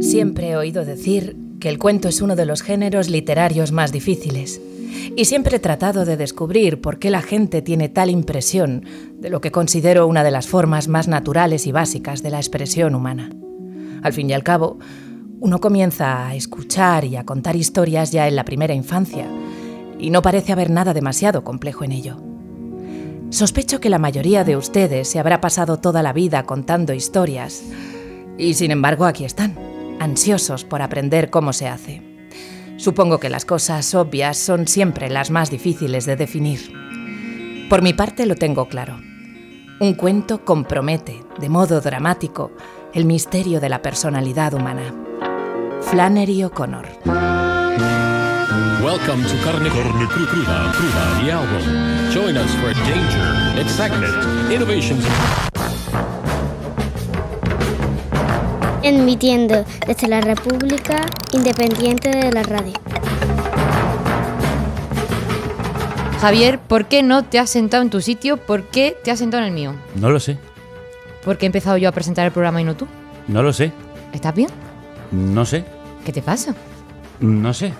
Siempre he oído decir que el cuento es uno de los géneros literarios más difíciles. Y siempre he tratado de descubrir por qué la gente tiene tal impresión de lo que considero una de las formas más naturales y básicas de la expresión humana. Al fin y al cabo, uno comienza a escuchar y a contar historias ya en la primera infancia, y no parece haber nada demasiado complejo en ello. Sospecho que la mayoría de ustedes se habrá pasado toda la vida contando historias, y sin embargo aquí están, ansiosos por aprender cómo se hace. Supongo que las cosas obvias son siempre las más difíciles de definir. Por mi parte lo tengo claro. Un cuento compromete, de modo dramático, el misterio de la personalidad humana. Flannery O'Connor. Welcome to Carne, Cru- Cruda, Cruda, the album. Join us for danger, excitement, innovations. Emitiendo desde la República Independiente de la Radio. Javier, ¿por qué no te has sentado en tu sitio? ¿Por qué te has sentado en el mío? No lo sé, ¿Por qué he empezado yo a presentar el programa y no tú? no lo sé, ¿Estás bien? no sé, ¿Qué te pasa? no sé.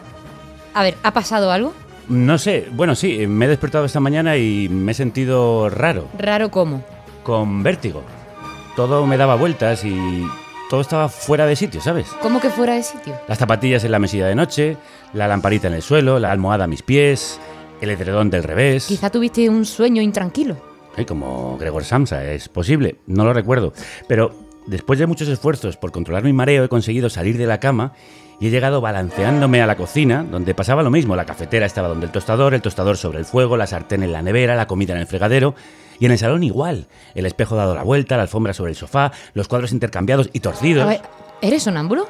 A ver, ¿ha pasado algo? No sé, bueno, sí, me he despertado esta mañana y me he sentido raro, Raro cómo. con vértigo. Todo me daba vueltas y todo estaba fuera de sitio, ¿sabes? ¿Cómo que fuera de sitio? Las zapatillas en la mesilla de noche, la lamparita en el suelo, la almohada a mis pies, el edredón del revés. Quizá tuviste un sueño intranquilo. Ay, como Gregor Samsa, es posible, no lo recuerdo. Pero después de muchos esfuerzos por controlar mi mareo, he conseguido salir de la cama y he llegado balanceándome a la cocina, donde pasaba lo mismo. La cafetera estaba donde el tostador, el tostador sobre el fuego, la sartén en la nevera, la comida en el fregadero. Y en el salón igual. El espejo dado la vuelta, la alfombra sobre el sofá, los cuadros intercambiados y torcidos. A ver, ¿eres sonámbulo?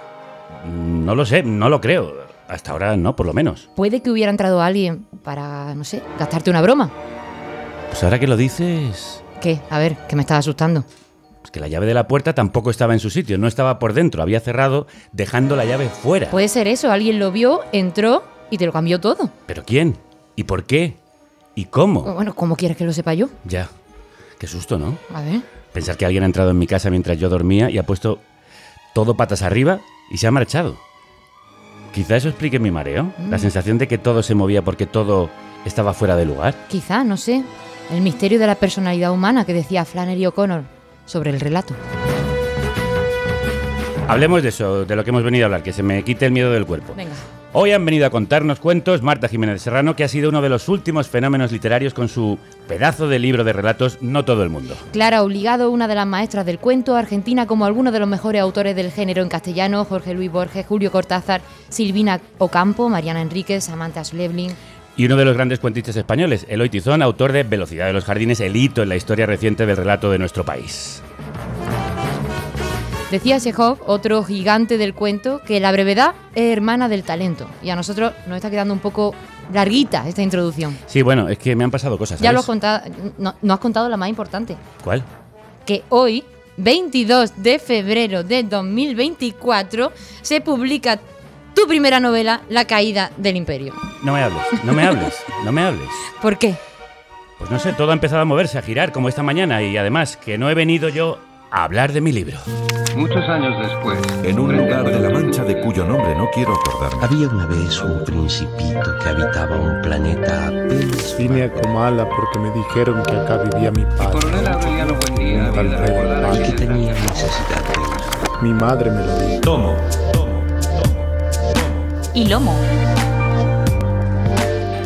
Mm, No lo sé, no lo creo. Hasta ahora no, por lo menos. Puede que hubiera entrado alguien para, no sé, gastarte una broma. Pues ahora que lo dices... ¿Qué? A ver, que me estás asustando. Es que la llave de la puerta tampoco estaba en su sitio, no estaba por dentro, había cerrado dejando la llave fuera. Puede ser eso, alguien lo vio, entró y te lo cambió todo. ¿Pero quién? ¿Y por qué? ¿Y cómo? Bueno, ¿cómo quieres que lo sepa yo? Ya. Qué susto, ¿no? A ver. Pensar que alguien ha entrado en mi casa mientras yo dormía y ha puesto todo patas arriba y se ha marchado. Quizá eso explique mi mareo, la sensación de que todo se movía porque todo estaba fuera de lugar. Quizá, no sé. El misterio de la personalidad humana que decía Flannery O'Connor sobre el relato. Hablemos de eso, de lo que hemos venido a hablar, que se me quite el miedo del cuerpo. Venga. Hoy han venido a contarnos cuentos Marta Jiménez Serrano, que ha sido uno de los últimos fenómenos literarios con su pedazo de libro de relatos No todo el mundo. Clara Obligado, una de las maestras del cuento, argentina como algunos de los mejores autores del género en castellano, Jorge Luis Borges, Julio Cortázar, Silvina Ocampo, Mariana Enríquez, Samantha Schleblin. Y uno de los grandes cuentistas españoles, Eloy Tizón, autor de Velocidad de los Jardines, el hito en la historia reciente del relato de nuestro país. Decía Chekhov, otro gigante del cuento, que la brevedad es hermana del talento. Y a nosotros nos está quedando un poco larguita esta introducción. Sí, bueno, es que me han pasado cosas. Ya lo has contado, no, no has contado la más importante. ¿Cuál? que hoy, 22 de febrero de 2024, se publica tu primera novela, La caída del imperio. No me hables, no me hables, no me hables. ¿Por qué? Pues no sé, todo ha empezado a moverse, a girar como esta mañana y además que no he venido yo a hablar de mi libro. Muchos años después, En un lugar de la Mancha de cuyo nombre no quiero acordarme. Había una vez un principito que habitaba un planeta apenas Vine a Comala porque me dijeron que acá vivía mi padre. Coronel del recordar y que tenía necesidad de ir. Mi madre me lo dijo. Tomo. y lomo.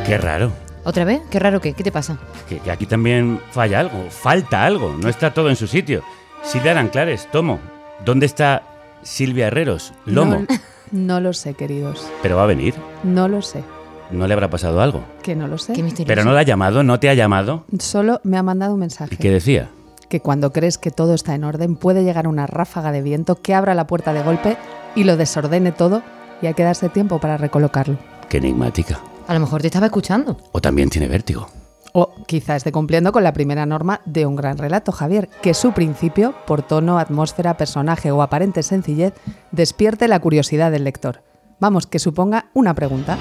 Qué raro. ¿Otra vez? Qué raro que, ¿qué te pasa? Que, que aquí también falla algo, falta algo, no está todo en su sitio. Silvia Aranclares, Tomo, ¿dónde está Silvia Herreros? Lomo. No, no lo sé, queridos. Pero va a venir, No lo sé. no le habrá pasado algo. Que no lo sé. Qué misterioso. Pero no la ha llamado, no te ha llamado. Solo me ha mandado un mensaje. ¿Y qué decía? Que cuando crees que todo está en orden, puede llegar una ráfaga de viento que abra la puerta de golpe y lo desordene todo y hay que darse tiempo para recolocarlo. Qué enigmática. A lo mejor te estaba escuchando. O también tiene vértigo. O quizá esté cumpliendo con la primera norma de un gran relato, Javier, que su principio, por tono, atmósfera, personaje o aparente sencillez, despierte la curiosidad del lector. Vamos, que suponga una pregunta.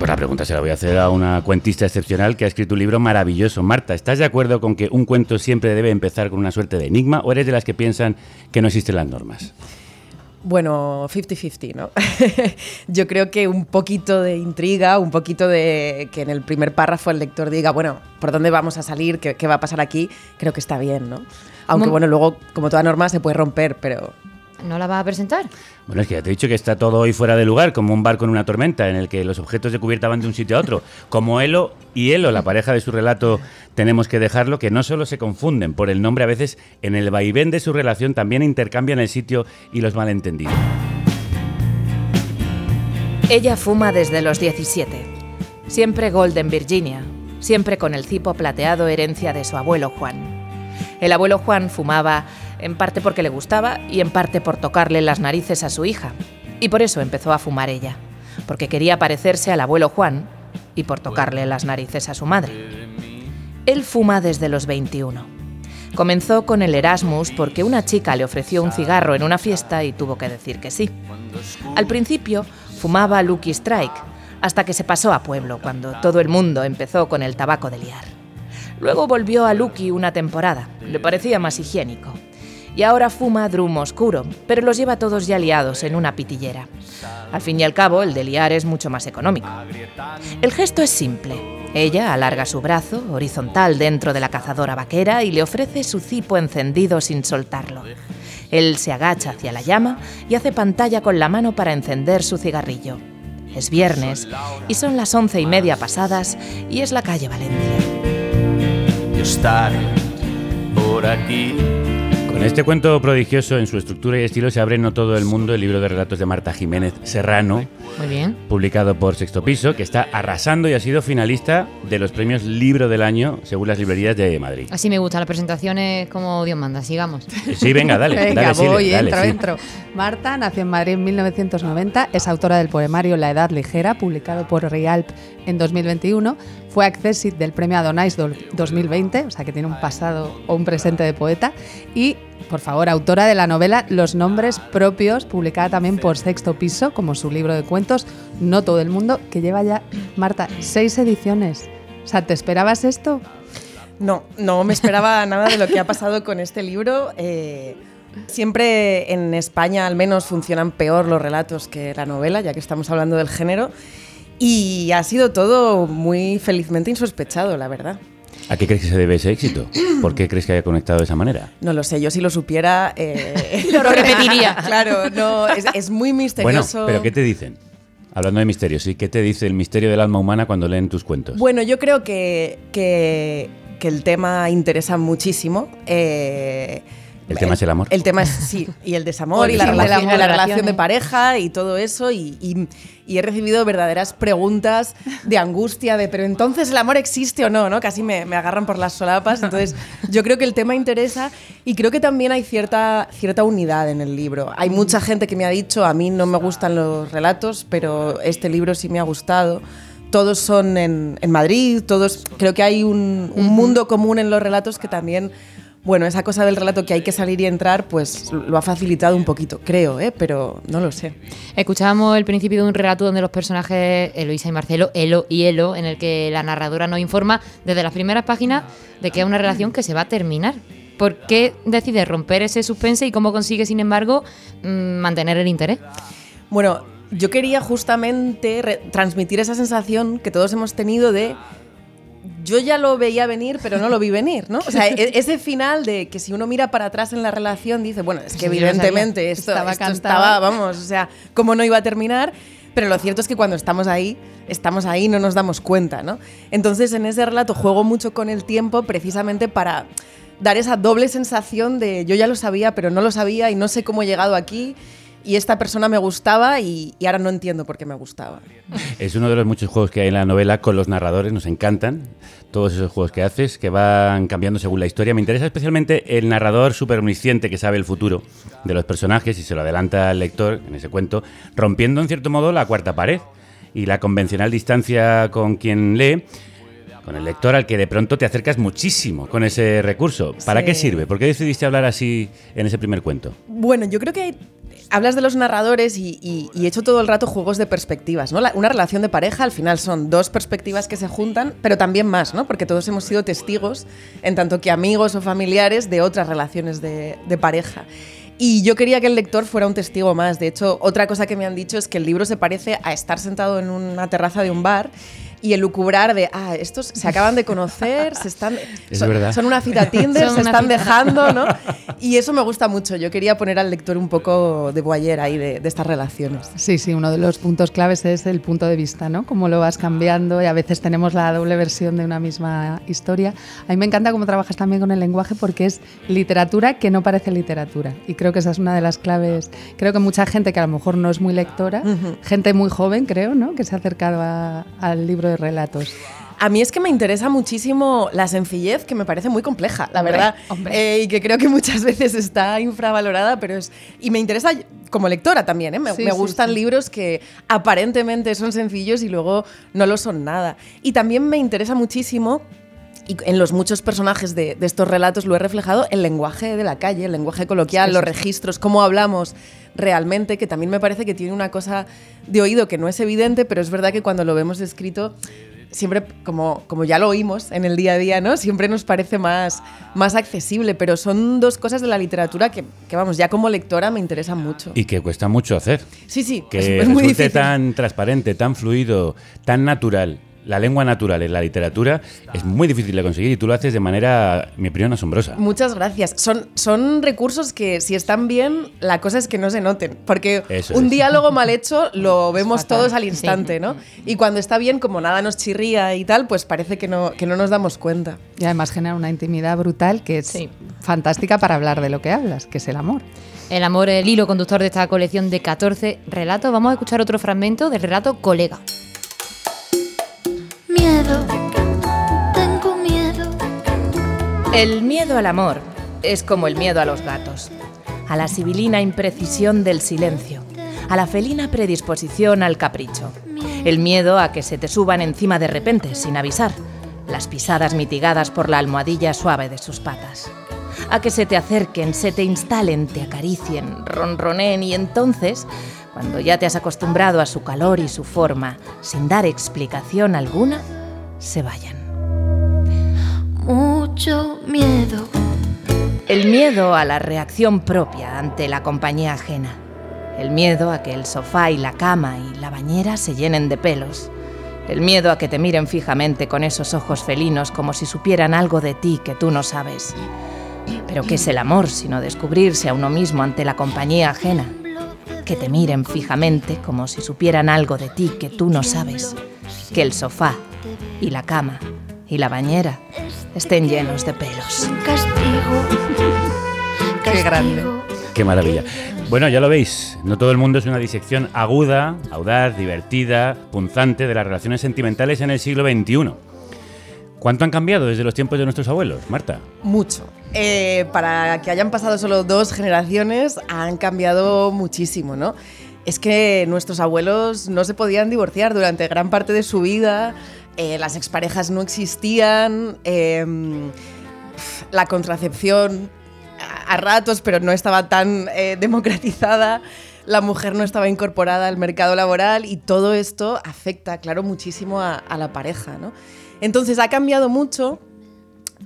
Pues la pregunta se la voy a hacer a una cuentista excepcional que ha escrito un libro maravilloso. Marta, ¿estás de acuerdo con que un cuento siempre debe empezar con una suerte de enigma o eres de las que piensan que no existen las normas? Bueno, 50-50, ¿no? Yo creo que un poquito de intriga, un poquito de que en el primer párrafo el lector diga, bueno, ¿por dónde vamos a salir? ¿Qué, qué va a pasar aquí? Creo que está bien, ¿no? Aunque, bueno, luego, como toda norma, se puede romper, pero ¿No la vas a presentar? Bueno, es que ya te he dicho que está todo hoy fuera de lugar, como un barco en una tormenta, en el que los objetos de cubierta van de un sitio a otro. Como Elo y Elo, la pareja de su relato, tenemos que dejarlo, que no solo se confunden por el nombre, a veces en el vaivén de su relación también intercambian el sitio y los malentendidos. Ella fuma desde los 17. Siempre Golden Virginia, siempre con el cipo plateado herencia de su abuelo Juan. El abuelo Juan fumaba en parte porque le gustaba y en parte por tocarle las narices a su hija. Y por eso empezó a fumar ella, porque quería parecerse al abuelo Juan y por tocarle las narices a su madre. Él fuma desde los 21. Comenzó con el Erasmus porque una chica le ofreció un cigarro en una fiesta y tuvo que decir que sí. Al principio fumaba Lucky Strike, hasta que se pasó a pueblo cuando todo el mundo empezó con el tabaco de liar. Luego volvió a Lucky una temporada, le parecía más higiénico. Y ahora fuma Drum Oscuro, pero los lleva todos ya liados en una pitillera. Al fin y al cabo, el de liar es mucho más económico. El gesto es simple. Ella alarga su brazo, horizontal dentro de la cazadora vaquera, y le ofrece su cipo encendido sin soltarlo. Él se agacha hacia la llama y hace pantalla con la mano para encender su cigarrillo. Es viernes y son las once y media pasadas y es la calle Valencia. Yo estaré por aquí. Este cuento prodigioso en su estructura y estilo se abre no todo el mundo el libro de relatos de Marta Jiménez Serrano, Muy bien. publicado por Sexto Piso, que está arrasando y ha sido finalista de los premios Libro del Año según las librerías de Madrid. Así me gustan las presentaciones como Dios manda. Sigamos. Sí, venga, dale. Venga, dale, voy, dale, entro, entro. Marta nació en Madrid en 1990, es autora del poemario La Edad Ligera, publicado por Rialp en 2021. Fue accessit del premio Adonais do- 2020, o sea que tiene un pasado o un presente de poeta. Y, por favor, autora de la novela Los Nombres Propios, publicada también por Sexto Piso, como su libro de cuentos No Todo el Mundo, que lleva ya, Marta, seis ediciones. O sea, ¿te esperabas esto? No, no me esperaba nada de lo que ha pasado con este libro. Eh, siempre en España al menos funcionan peor los relatos que la novela, ya que estamos hablando del género. Y ha sido todo muy felizmente insospechado, la verdad. ¿A qué crees que se debe ese éxito? ¿Por qué crees que haya conectado de esa manera? No lo sé, yo si lo supiera... eh, Lo repetiría. claro, no, es, es muy Bueno, misterioso. pero ¿qué te dicen? Hablando de misterios, ¿sí? ¿Qué te dice el misterio del alma humana cuando leen tus cuentos? Bueno, yo creo que, que, que el tema interesa muchísimo. eh, ¿El tema es el amor? El tema es, sí, y el desamor, y la, del relación, amor, la relación de pareja y todo eso. Y, y- y he recibido verdaderas preguntas de angustia, de pero entonces el amor existe o no, ¿no? Casi me, me agarran por las solapas. Entonces, yo creo que el tema interesa y creo que también hay cierta, cierta unidad en el libro. Hay mucha gente que me ha dicho, a mí no me gustan los relatos, pero este libro sí me ha gustado. Todos son en, en Madrid, todos. Creo que hay un, un mundo común en los relatos que también bueno, esa cosa del relato que hay que salir y entrar, pues lo ha facilitado un poquito, creo, ¿eh? pero no lo sé. Escuchábamos el principio de un relato donde los personajes Eloisa y Marcelo, Elo y Elo, en el que la narradora nos informa desde las primeras páginas de que es una relación que se va a terminar. ¿Por qué decides romper ese suspense y cómo consigues, sin embargo, mm, mantener el interés? Bueno, yo quería justamente transmitir esa sensación que todos hemos tenido de yo ya lo veía venir, pero no lo vi venir, ¿no? O sea, e- ese final de que si uno mira para atrás en la relación dice, bueno, es que evidentemente esto, Estaba esto estaba, vamos, o sea, cómo no iba a terminar, pero lo cierto es que cuando estamos ahí, estamos ahí y no nos damos cuenta, ¿no? Entonces, en ese relato juego mucho con el tiempo precisamente para dar esa doble sensación de yo ya lo sabía, pero no lo sabía y no sé cómo he llegado aquí. Y esta persona me gustaba y, y ahora no entiendo por qué me gustaba. Es uno de los muchos juegos que hay en la novela con los narradores, nos encantan todos esos juegos que haces, que van cambiando según la historia. Me interesa especialmente el narrador súper omnisciente que sabe el futuro de los personajes y se lo adelanta al lector en ese cuento, rompiendo en cierto modo la cuarta pared y la convencional distancia con quien lee, con el lector al que de pronto te acercas muchísimo con ese recurso. ¿Para Sí. qué sirve? ¿Por qué decidiste hablar así en ese primer cuento? Bueno, yo creo que hablas de los narradores y, y- y he hecho todo el rato juegos de perspectivas, ¿no? La- una relación de pareja al final son dos perspectivas que se juntan, pero también más, ¿no? Porque todos hemos sido testigos, en tanto que amigos o familiares, de otras relaciones de, de pareja. Y yo quería que el lector fuera un testigo más. De hecho, otra cosa que me han dicho es que el libro se parece a estar sentado en una terraza de un bar y elucubrar de, ah, estos se acaban de conocer, se están, Es son, verdad. son una cita Tinder, Son se están cita. dejando, ¿no? Y eso me gusta mucho. Yo quería poner al lector un poco de boyer ahí de, de estas relaciones. Sí, sí, uno de los puntos claves es el punto de vista, ¿no? Cómo lo vas cambiando y a veces tenemos la doble versión de una misma historia. A mí me encanta cómo trabajas también con el lenguaje porque es literatura que no parece literatura. Y creo que esa es una de las claves. Creo que mucha gente que a lo mejor no es muy lectora, gente muy joven, creo, ¿no? Que se ha acercado a- al libro de relatos. A mí es que me interesa muchísimo la sencillez, que me parece muy compleja, la Hombre, verdad. hombre. Eh, y que creo que muchas veces está infravalorada, pero es. Y me interesa como lectora también, ¿eh? Me, Sí, me sí, gustan sí. libros que aparentemente son sencillos y luego no lo son nada. Y también me interesa muchísimo. Y en los muchos personajes de, de estos relatos lo he reflejado el lenguaje de la calle, el lenguaje coloquial, Sí, los registros, cómo hablamos realmente, que también me parece que tiene una cosa de oído que no es evidente, pero es verdad que cuando lo vemos escrito siempre, como, como ya lo oímos en el día a día, ¿no? Siempre nos parece más, más accesible, pero son dos cosas de la literatura que, que, vamos, ya como lectora me interesan mucho. Y que cuesta mucho hacer. Sí, sí, Que es, es muy resulte difícil. tan transparente, tan fluido, tan natural. La lengua natural en la literatura es muy difícil de conseguir y tú lo haces de manera, en mi opinión, asombrosa. Muchas gracias. Son, son recursos que si están bien, la cosa es que no se noten. Porque Eso un es. diálogo mal hecho lo vemos todos al sí. instante, ¿no? Y cuando está bien, como nada nos chirría y tal, pues parece que no, que no nos damos cuenta. Y además genera una intimidad brutal que es Sí. fantástica para hablar de lo que hablas, que es el amor. El amor, el hilo conductor de esta colección de 14 relatos. Vamos a escuchar otro fragmento del relato Colega. Miedo, tengo miedo. El miedo al amor es como el miedo a los gatos, a la sibilina imprecisión del silencio, a la felina predisposición al capricho, el miedo a que se te suban encima de repente sin avisar, las pisadas mitigadas por la almohadilla suave de sus patas, a que se te acerquen, se te instalen, te acaricien, ronroneen y entonces, cuando ya te has acostumbrado a su calor y su forma, sin dar explicación alguna, se vayan. Mucho miedo. El miedo a la reacción propia ante la compañía ajena. El miedo a que el sofá y la cama y la bañera se llenen de pelos. El miedo a que te miren fijamente con esos ojos felinos como si supieran algo de ti que tú no sabes. Pero ¿qué es el amor sino descubrirse a uno mismo ante la compañía ajena? Que te miren fijamente como si supieran algo de ti que tú no sabes. Que el sofá y la cama y la bañera estén llenos de pelos. Castigo. Qué grande. Qué maravilla. Bueno, ya lo veis, no todo el mundo es una disección aguda, audaz, divertida, punzante de las relaciones sentimentales en el siglo XXI. ¿Cuánto han cambiado desde los tiempos de nuestros abuelos, Marta? Mucho. Eh, para que hayan pasado solo dos generaciones, han cambiado muchísimo, ¿no? Es que nuestros abuelos no se podían divorciar durante gran parte de su vida, eh, las exparejas no existían, eh, la contracepción a, a ratos, pero no estaba tan eh, democratizada, la mujer no estaba incorporada al mercado laboral y todo esto afecta, claro, muchísimo a, a la pareja, ¿no? Entonces ha cambiado mucho,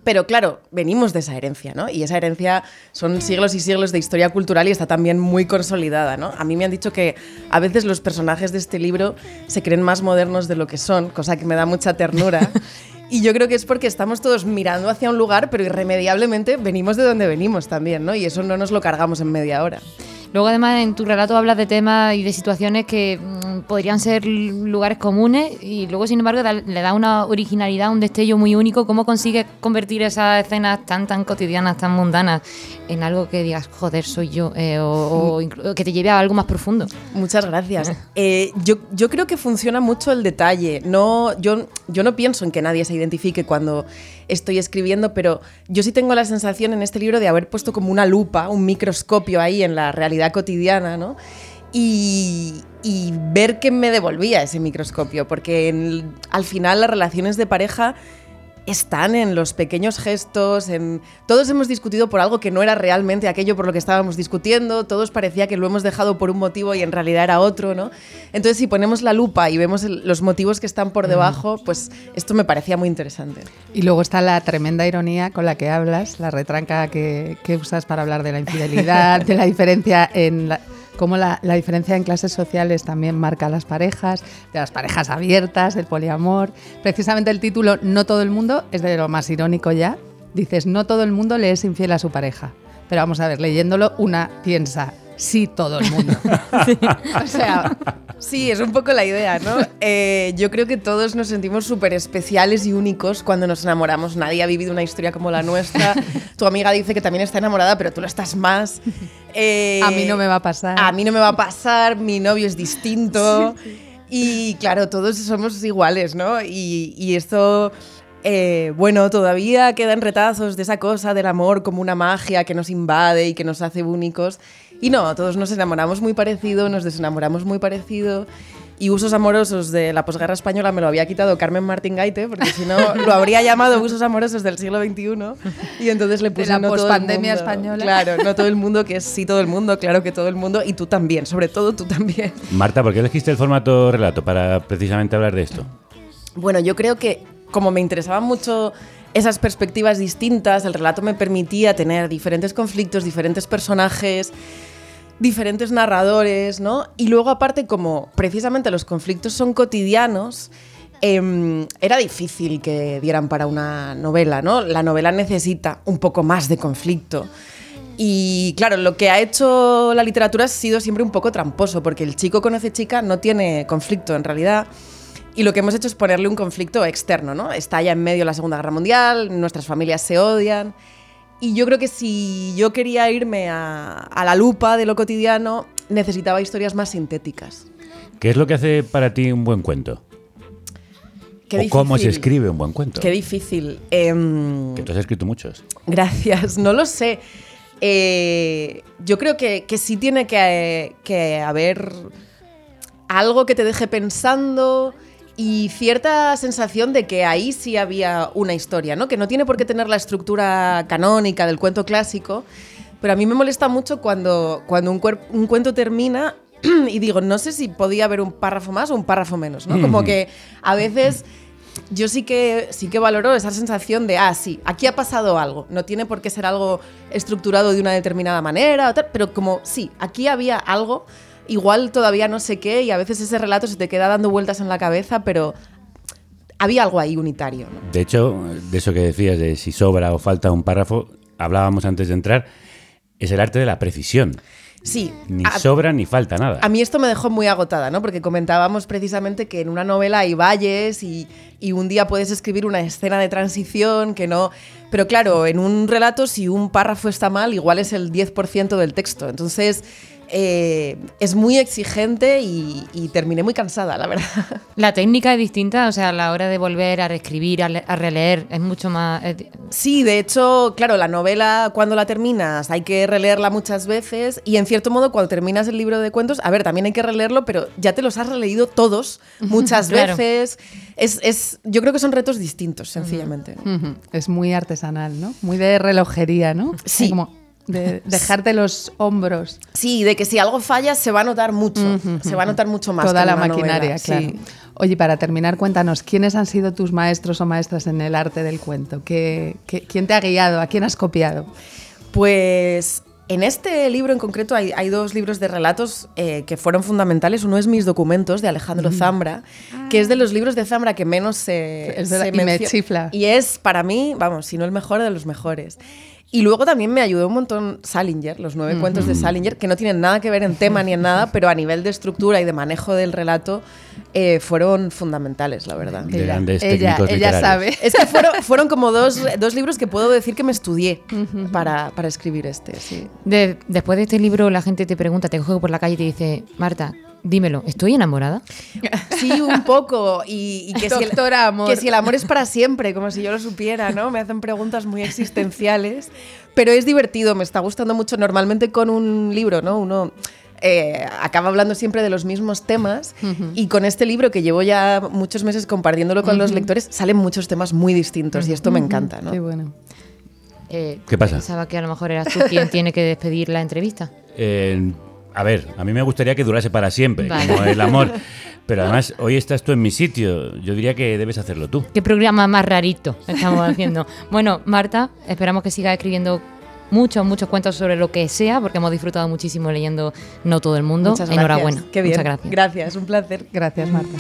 pero claro, venimos de esa herencia, ¿no? Y esa herencia son siglos y siglos de historia cultural y está también muy consolidada, ¿no? A mí me han dicho que a veces los personajes de este libro se creen más modernos de lo que son, cosa que me da mucha ternura. Y yo creo que es porque estamos todos mirando hacia un lugar, pero irremediablemente venimos de donde venimos también, ¿no? Y eso no nos lo cargamos en media hora. Luego, además, en tu relato hablas de temas y de situaciones que mm, podrían ser lugares comunes y luego, sin embargo, da- le da una originalidad, un destello muy único. ¿Cómo consigues convertir esas escenas tan, tan cotidianas, tan mundanas, en algo que digas, joder, soy yo? eh, o, que te lleve a algo más profundo. Muchas gracias. Eh, yo, yo creo que funciona mucho el detalle. No, yo, yo no pienso en que nadie se identifique cuando estoy escribiendo, pero yo sí tengo la sensación en este libro de haber puesto como una lupa, un microscopio ahí en la realidad cotidiana, ¿no? Y, ver qué me devolvía ese microscopio, porque en- al final las relaciones de pareja están en los pequeños gestos, en todos hemos discutido por algo que no era realmente aquello por lo que estábamos discutiendo, todos parecía que lo hemos dejado por un motivo y en realidad era otro, ¿no? Entonces, si ponemos la lupa y vemos el- los motivos que están por debajo, pues esto me parecía muy interesante. Y luego está la tremenda ironía con la que hablas, la retranca que, que usas para hablar de la infidelidad, de la diferencia en la, cómo la, diferencia en clases sociales también marca a las parejas, de las parejas abiertas, el poliamor. Precisamente el título No todo el mundo es de lo más irónico ya. Dices, no todo el mundo le es infiel a su pareja. Pero vamos a ver, leyéndolo, una piensa, sí todo el mundo. O sea, sí, es un poco la idea, ¿no? Eh, yo creo que todos nos sentimos súper especiales y únicos cuando nos enamoramos. Nadie ha vivido una historia como la nuestra. Tu amiga dice que también está enamorada, pero tú lo estás más. Eh, A mí no me va a pasar. A mí no me va a pasar, mi novio es distinto. Y claro, todos somos iguales, ¿no? Y, y esto, eh, bueno, todavía quedan retazos de esa cosa del amor como una magia que nos invade y que nos hace únicos. Y no, todos nos enamoramos muy parecido, nos desenamoramos muy parecido. Y usos amorosos de la posguerra española me lo había quitado Carmen Martín Gaite, porque si no lo habría llamado usos amorosos del siglo XXI. Y entonces le puse la no todo el pospandemia mundo. española. Claro, no todo el mundo, que es sí todo el mundo, claro que todo el mundo, y tú también, sobre todo tú también. Marta, ¿por qué elegiste el formato relato para precisamente hablar de esto? Bueno, yo creo que como me interesaban mucho esas perspectivas distintas, el relato me permitía tener diferentes conflictos, diferentes personajes, diferentes narradores, ¿no? Y luego aparte como precisamente los conflictos son cotidianos, em, era difícil que dieran para una novela, ¿no? La novela necesita un poco más de conflicto. Y claro, lo que ha hecho la literatura ha sido siempre un poco tramposo, porque el chico conoce chica no tiene conflicto en realidad. Y lo que hemos hecho es ponerle un conflicto externo, ¿no? Está ya en medio la Segunda Guerra Mundial, nuestras familias se odian. Y yo creo que si yo quería irme a, a la lupa de lo cotidiano, necesitaba historias más sintéticas. ¿Qué es lo que hace para ti un buen cuento? Qué ¿O cómo se escribe un buen cuento? Qué difícil. Em, Que tú has escrito muchos. Gracias, no lo sé. Eh, yo creo que, que sí tiene que, que haber algo que te deje pensando y cierta sensación de que ahí sí había una historia, ¿no? Que no tiene por qué tener la estructura canónica del cuento clásico, pero a mí me molesta mucho cuando, cuando un, cuento termina y digo, no sé si podía haber un párrafo más o un párrafo menos, ¿no? Como Ujú. que a veces yo sí que, sí que valoro esa sensación de, ah, sí, aquí ha pasado algo. No tiene por qué ser algo estructurado de una determinada manera, pero como, sí, aquí había algo, igual todavía no sé qué, y a veces ese relato se te queda dando vueltas en la cabeza, pero había algo ahí unitario. ¿no? De hecho, de eso que decías, de si sobra o falta un párrafo, hablábamos antes de entrar, es el arte de la precisión. Sí. Ni a- sobra ni falta nada. A mí esto me dejó muy agotada, ¿no? Porque comentábamos precisamente que en una novela hay valles y, y un día puedes escribir una escena de transición que no... Pero claro, en un relato si un párrafo está mal, igual es el 10% del texto. Entonces eh, es muy exigente y, y terminé muy cansada, la verdad. La técnica es distinta, o sea, a la hora de volver a reescribir, a, le- a releer, es mucho más... es Sí, de hecho, claro, la novela cuando la terminas hay que releerla muchas veces y en cierto modo cuando terminas el libro de cuentos, a ver, también hay que releerlo, pero ya te los has releído todos muchas Claro. veces. Es, es- yo creo que son retos distintos, sencillamente. Es muy artesanal, ¿no? Muy de relojería, ¿no? Sí. Como de dejarte los hombros. Sí, de que si algo falla se va a notar mucho, se va a notar mucho más. Toda la maquinaria, novela, claro. sí. Oye, para terminar, cuéntanos, ¿quiénes han sido tus maestros o maestras en el arte del cuento? ¿Qué, qué- quién te ha guiado? ¿A quién has copiado? Pues en este libro en concreto hay, hay dos libros de relatos eh, que fueron fundamentales. Uno es Mis documentos de Alejandro Zambra, que es de los libros de Zambra que menos se, Es de la- se y me chifla. Y es para mí, vamos, si no el mejor de los mejores. Y luego también me ayudó un montón Salinger, los nueve cuentos de Salinger, que no tienen nada que ver en tema ni en nada, pero a nivel de estructura y de manejo del relato eh, fueron fundamentales, la verdad. De grandes ella- técnicos ella literarios. sabe. Es que fueron, fueron como dos, dos libros que puedo decir que me estudié para, para escribir este, sí. De- después de este libro la gente te pregunta, te coge por la calle y te dice, Marta, dímelo, ¿estoy enamorada? Sí, un poco. Y, y que, si el, Amor. que si el amor es para siempre, como si yo lo supiera, ¿no? Me hacen preguntas muy existenciales. Pero es divertido, me está gustando mucho. Normalmente con un libro, ¿no? Uno eh, acaba hablando siempre de los mismos temas y con este libro que llevo ya muchos meses compartiéndolo con los lectores salen muchos temas muy distintos y esto me encanta. ¿no? Qué bueno. Eh, ¿Qué pasa? Pensaba que a lo mejor eras tú quien tiene que despedir la entrevista. Eh, a ver, a mí me gustaría que durase para siempre, Vale. como el amor. Pero además, hoy estás tú en mi sitio. Yo diría que debes hacerlo tú. Qué programa más rarito estamos haciendo. Bueno, Marta, esperamos que sigas escribiendo muchos, muchos cuentos sobre lo que sea, porque hemos disfrutado muchísimo leyendo No todo el mundo. Muchas gracias. Enhorabuena. Qué bien. Muchas gracias. Gracias, un placer. Gracias, Marta.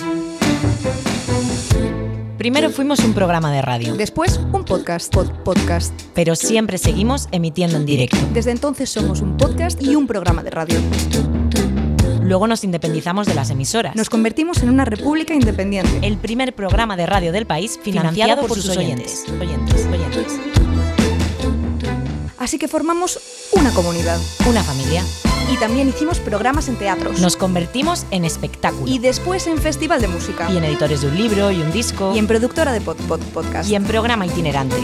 Primero fuimos un programa de radio. Después, un podcast. Pod- podcast. Pero siempre seguimos emitiendo en directo. Desde entonces somos un podcast y un programa de radio. Luego nos independizamos de las emisoras. Nos convertimos en una república independiente. El primer programa de radio del país financiado, por, sus oyentes. Oyentes, oyentes. Así que formamos una comunidad. Una familia. Y también hicimos programas en teatros. Nos convertimos en espectáculo. Y después en festival de música. Y en editores de un libro y un disco. Y en productora de pod- pod- podcast. Y en programa itinerante.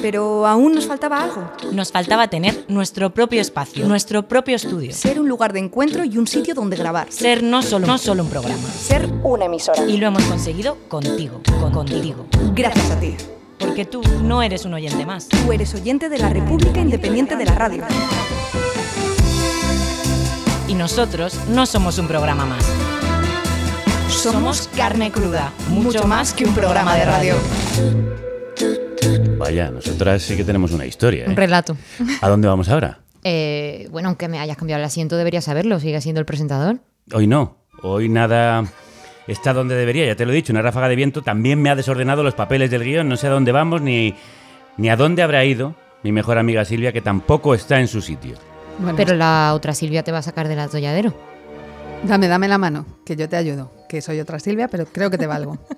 Pero aún nos faltaba algo. Nos faltaba tener nuestro propio espacio, nuestro propio estudio. Ser un lugar de encuentro y un sitio donde grabar. Ser no solo, no solo un programa. Ser una emisora. Y lo hemos conseguido contigo, con, contigo. Gracias a ti. Porque tú no eres un oyente más. Tú eres oyente de la República Independiente de la Radio. Y nosotros no somos un programa más. Somos carne cruda, mucho más que un programa de radio. Vaya, nosotras sí que tenemos una historia. Un ¿eh? relato. ¿A dónde vamos ahora? Eh, bueno, aunque me hayas cambiado el asiento, deberías saberlo. Sigue siendo el presentador. Hoy no. Hoy nada está donde debería, ya te lo he dicho. Una ráfaga de viento también me ha desordenado los papeles del guion. No sé a dónde vamos ni, ni a dónde habrá ido mi mejor amiga Silvia, que tampoco está en su sitio. Bueno, Pero la otra Silvia te va a sacar del atolladero. Dame, dame la mano, que yo te ayudo. Que soy otra Silvia, pero creo que te valgo.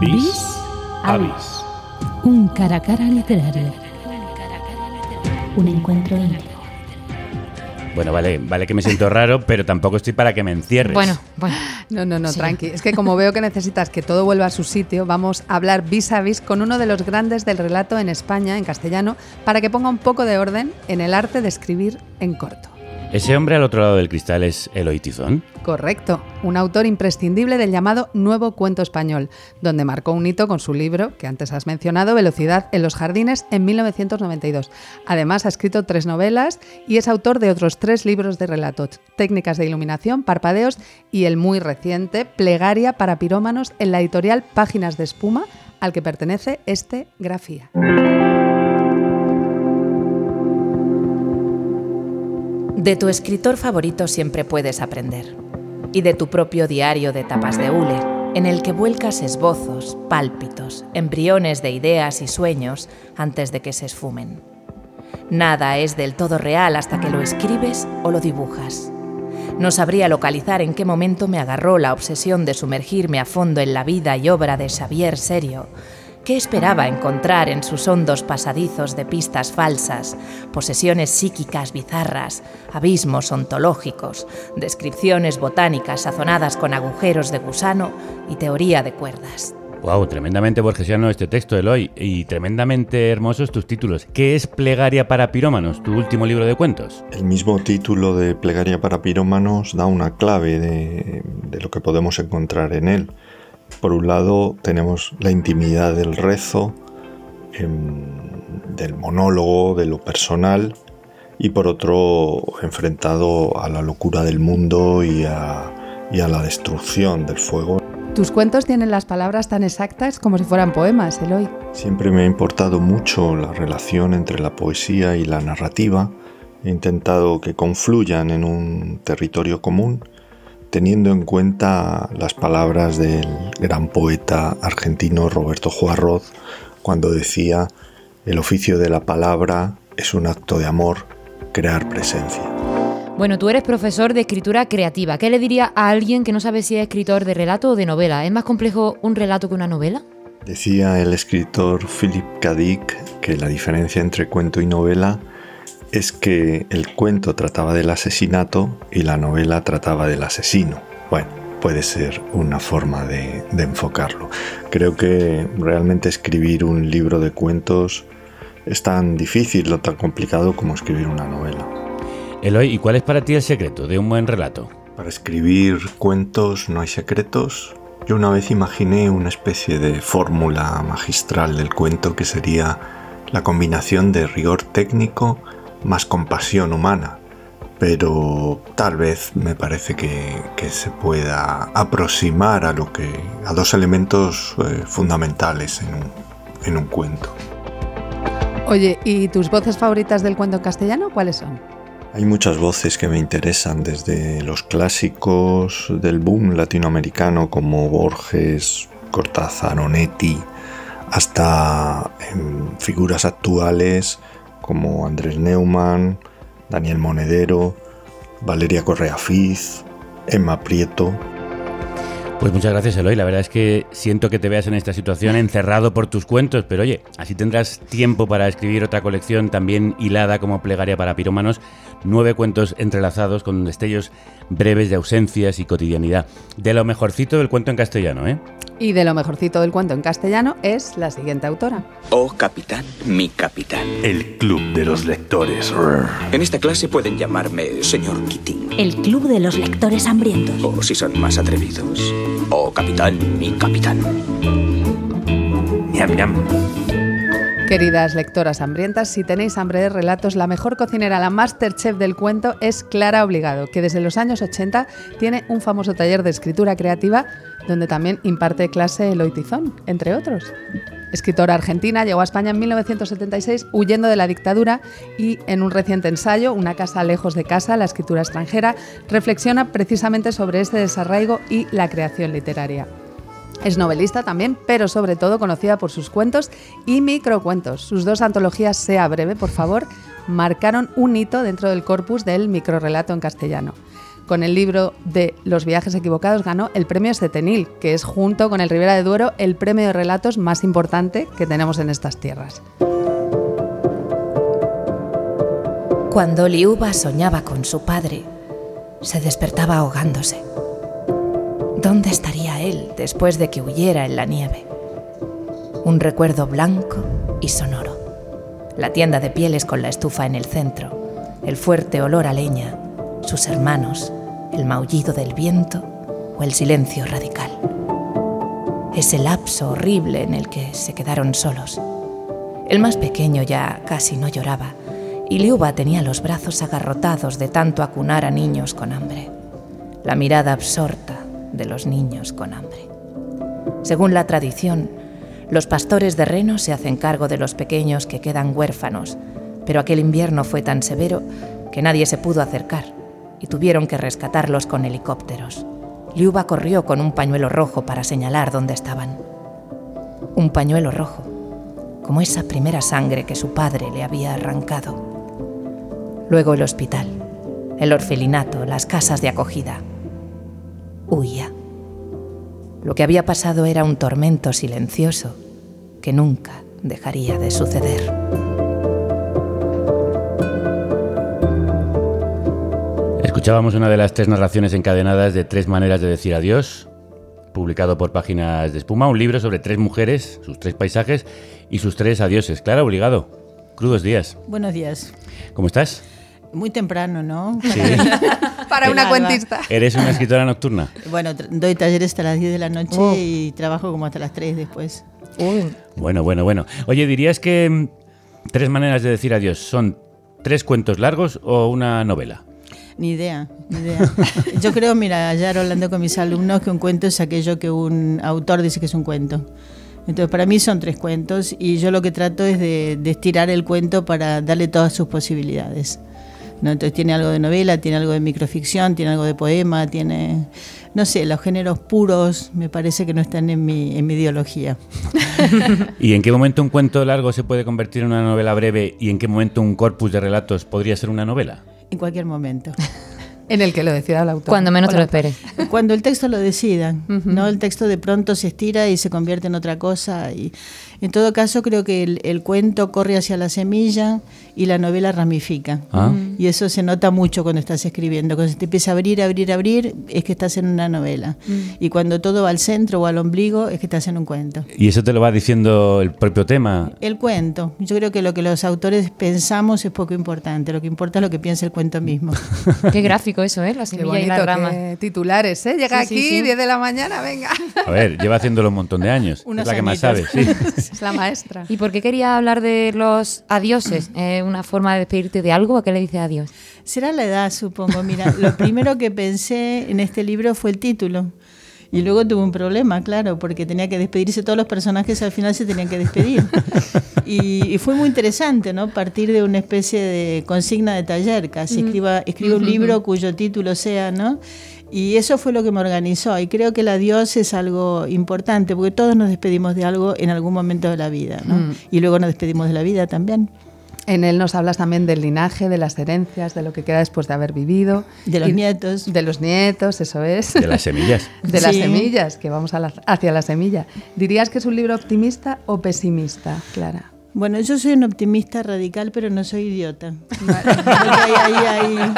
Bis Avis. Un cara a cara literario. Un encuentro íntimo. Bueno, vale, vale que me siento raro, pero tampoco estoy para que me encierres. Bueno, bueno. No, no, no, Sí. tranqui. Es que como veo que necesitas que todo vuelva a su sitio, vamos a hablar vis a vis con uno de los grandes del relato en España, en castellano, para que ponga un poco de orden en el arte de escribir en corto. ¿Ese hombre al otro lado del cristal es Eloy Tizón? Correcto, un autor imprescindible del llamado Nuevo Cuento Español, donde marcó un hito con su libro, que antes has mencionado, Velocidad en los Jardines, en 1992. Además, ha escrito tres novelas y es autor de otros tres libros de relatos, Técnicas de Iluminación, Parpadeos y el muy reciente Plegaria para Pirómanos en la editorial Páginas de Espuma, al que pertenece este Grafía. De tu escritor favorito siempre puedes aprender. Y de tu propio diario de tapas de hule, en el que vuelcas esbozos, pálpitos, embriones de ideas y sueños antes de que se esfumen. Nada es del todo real hasta que lo escribes o lo dibujas. No sabría localizar en qué momento me agarró la obsesión de sumergirme a fondo en la vida y obra de Xavier Serio. ¿Qué esperaba encontrar en sus hondos pasadizos de pistas falsas, posesiones psíquicas bizarras, abismos ontológicos, descripciones botánicas sazonadas con agujeros de gusano y teoría de cuerdas? Wow, tremendamente borgesiano este texto, Eloy, y tremendamente hermosos tus títulos. ¿Qué es Plegaria para Pirómanos, tu último libro de cuentos? El mismo título de Plegaria para Pirómanos da una clave de, de lo que podemos encontrar en él. Por un lado tenemos la intimidad del rezo, em, del monólogo, de lo personal, y por otro enfrentado a la locura del mundo y a, y a la destrucción del fuego. Tus cuentos tienen las palabras tan exactas como si fueran poemas, Eloy. Siempre me ha importado mucho la relación entre la poesía y la narrativa. He intentado que confluyan en un territorio común, teniendo en cuenta las palabras del gran poeta argentino Roberto Juarroz cuando decía, el oficio de la palabra es un acto de amor, crear presencia. Bueno, tú eres profesor de escritura creativa. ¿Qué le diría a alguien que no sabe si es escritor de relato o de novela? ¿Es más complejo un relato que una novela? Decía el escritor Philip K. Dick que la diferencia entre cuento y novela es que el cuento trataba del asesinato y la novela trataba del asesino. Bueno, puede ser una forma de, de enfocarlo. Creo que realmente escribir un libro de cuentos es tan difícil o tan complicado como escribir una novela. Eloy, ¿y cuál es para ti el secreto de un buen relato? Para escribir cuentos no hay secretos. Yo una vez imaginé una especie de fórmula magistral del cuento que sería la combinación de rigor técnico más compasión humana. Pero tal vez me parece que, que se pueda aproximar a lo que. a dos elementos eh, fundamentales en un, en un cuento. Oye, ¿y tus voces favoritas del cuento en castellano cuáles son? Hay muchas voces que me interesan, desde los clásicos del boom latinoamericano como Borges, Cortázar, Onetti, hasta em, figuras actuales como Andrés Neumann, Daniel Monedero, Valeria Correa Fiz, Emma Prieto. Pues muchas gracias, Eloy. La verdad es que siento que te veas en esta situación encerrado por tus cuentos, pero oye, así tendrás tiempo para escribir otra colección también hilada como plegaria para pirómanos, nueve cuentos entrelazados con destellos breves de ausencias y cotidianidad. De lo mejorcito del cuento en castellano, ¿eh? Y de lo mejorcito del cuento en castellano es la siguiente autora. Oh, capitán, mi capitán. El Club de los Lectores. En esta clase pueden llamarme señor Keating. El Club de los Lectores Hambrientos. O si son más atrevidos. Oh, capitán, mi capitán. Ñam, ñam. Queridas lectoras hambrientas, si tenéis hambre de relatos, la mejor cocinera, la masterchef del cuento es Clara Obligado, que desde los años 80 tiene un famoso taller de escritura creativa donde también imparte clase Eloy Tizón, entre otros. Escritora argentina, llegó a España en 1976 huyendo de la dictadura y en un reciente ensayo, Una casa lejos de casa, la escritura extranjera, reflexiona precisamente sobre este desarraigo y la creación literaria. Es novelista también, pero sobre todo conocida por sus cuentos y microcuentos. Sus dos antologías, Sea breve, por favor, marcaron un hito dentro del corpus del microrelato en castellano. Con el libro de Los viajes equivocados ganó el premio Setenil, que es junto con el Ribera de Duero el premio de relatos más importante que tenemos en estas tierras. Cuando Liuba soñaba con su padre, se despertaba ahogándose. ¿Dónde estaría él después de que huyera en la nieve? Un recuerdo blanco y sonoro. La tienda de pieles con la estufa en el centro, el fuerte olor a leña, sus hermanos, el maullido del viento o el silencio radical. Ese lapso horrible en el que se quedaron solos. El más pequeño ya casi no lloraba y Liuba tenía los brazos agarrotados de tanto acunar a niños con hambre. La mirada absorta de los niños con hambre. Según la tradición, los pastores de Reno se hacen cargo de los pequeños que quedan huérfanos, pero aquel invierno fue tan severo que nadie se pudo acercar y tuvieron que rescatarlos con helicópteros. Liuba corrió con un pañuelo rojo para señalar dónde estaban. Un pañuelo rojo, como esa primera sangre que su padre le había arrancado. Luego el hospital, el orfelinato, las casas de acogida. Huía. Lo que había pasado era un tormento silencioso que nunca dejaría de suceder. Escuchábamos una de las tres narraciones encadenadas de Tres maneras de decir adiós, publicado por Páginas de Espuma, un libro sobre tres mujeres, sus tres paisajes y sus tres adioses. Clara, obligado. Crudos días. Buenos días. ¿Cómo estás? Muy temprano, ¿no? Sí. Para una cuentista. ¿Eres una escritora nocturna? Bueno, doy talleres hasta las 10 de la noche Oh. y trabajo como hasta las 3 después. Bueno, bueno, bueno. Oye, ¿dirías que mm, Tres maneras de decir adiós son tres cuentos largos o una novela? Ni idea, ni idea. Yo creo, mira, ayer hablando con mis alumnos, que un cuento es aquello que un autor dice que es un cuento. Entonces, para mí son tres cuentos y yo lo que trato es de, de estirar el cuento para darle todas sus posibilidades. ¿No? Entonces, tiene algo de novela, tiene algo de microficción, tiene algo de poema, tiene, no sé, los géneros puros me parece que no están en mi, en mi ideología. ¿Y en qué momento un cuento largo se puede convertir en una novela breve y en qué momento un corpus de relatos podría ser una novela? En cualquier momento. En el que lo decida el autor. Cuando menos te lo esperes. Cuando el texto lo decida, ¿no? El texto de pronto se estira y se convierte en otra cosa. Y en todo caso, creo que el, el cuento corre hacia la semilla y la novela ramifica. Ah. Y eso se nota mucho cuando estás escribiendo. Cuando se te empieza a abrir, abrir, abrir, es que estás en una novela. Y cuando todo va al centro o al ombligo, es que estás en un cuento. ¿Y eso te lo va diciendo el propio tema? El cuento. Yo creo que lo que los autores pensamos es poco importante. Lo que importa es lo que piensa el cuento mismo. Qué gráfico eso, ¿eh? La Qué semilla y la rama. qué titulares, ¿eh? Llega Sí, sí, aquí, sí. 10 de la mañana, venga. A ver, lleva haciéndolo un montón de años. Unos es la que más sabe, añitos. sí. Es la maestra. ¿Y por qué quería hablar de los adioses? ¿Es una forma de despedirte de algo? ¿A qué le dices adiós? Será la edad, supongo. Mira, lo primero que pensé en este libro fue el título. Y luego tuve un problema, claro, porque tenía que despedirse todos los personajes, al final se tenían que despedir. Y, y fue muy interesante, ¿no? Partir de una especie de consigna de taller, casi. Escriba, escribe un libro cuyo título sea, ¿no? Y eso fue lo que me organizó. Y creo que el adiós es algo importante, porque todos nos despedimos de algo en algún momento de la vida, ¿no? Mm. Y luego nos despedimos de la vida también. En él nos hablas también del linaje, de las herencias, de lo que queda después de haber vivido. De los Y- nietos. De los nietos, eso es. De las semillas. De las semillas, que vamos a la- hacia la semilla. ¿Dirías que es un libro optimista o pesimista, Clara? Bueno, yo soy un optimista radical, pero no soy idiota. Ahí, ahí, ahí.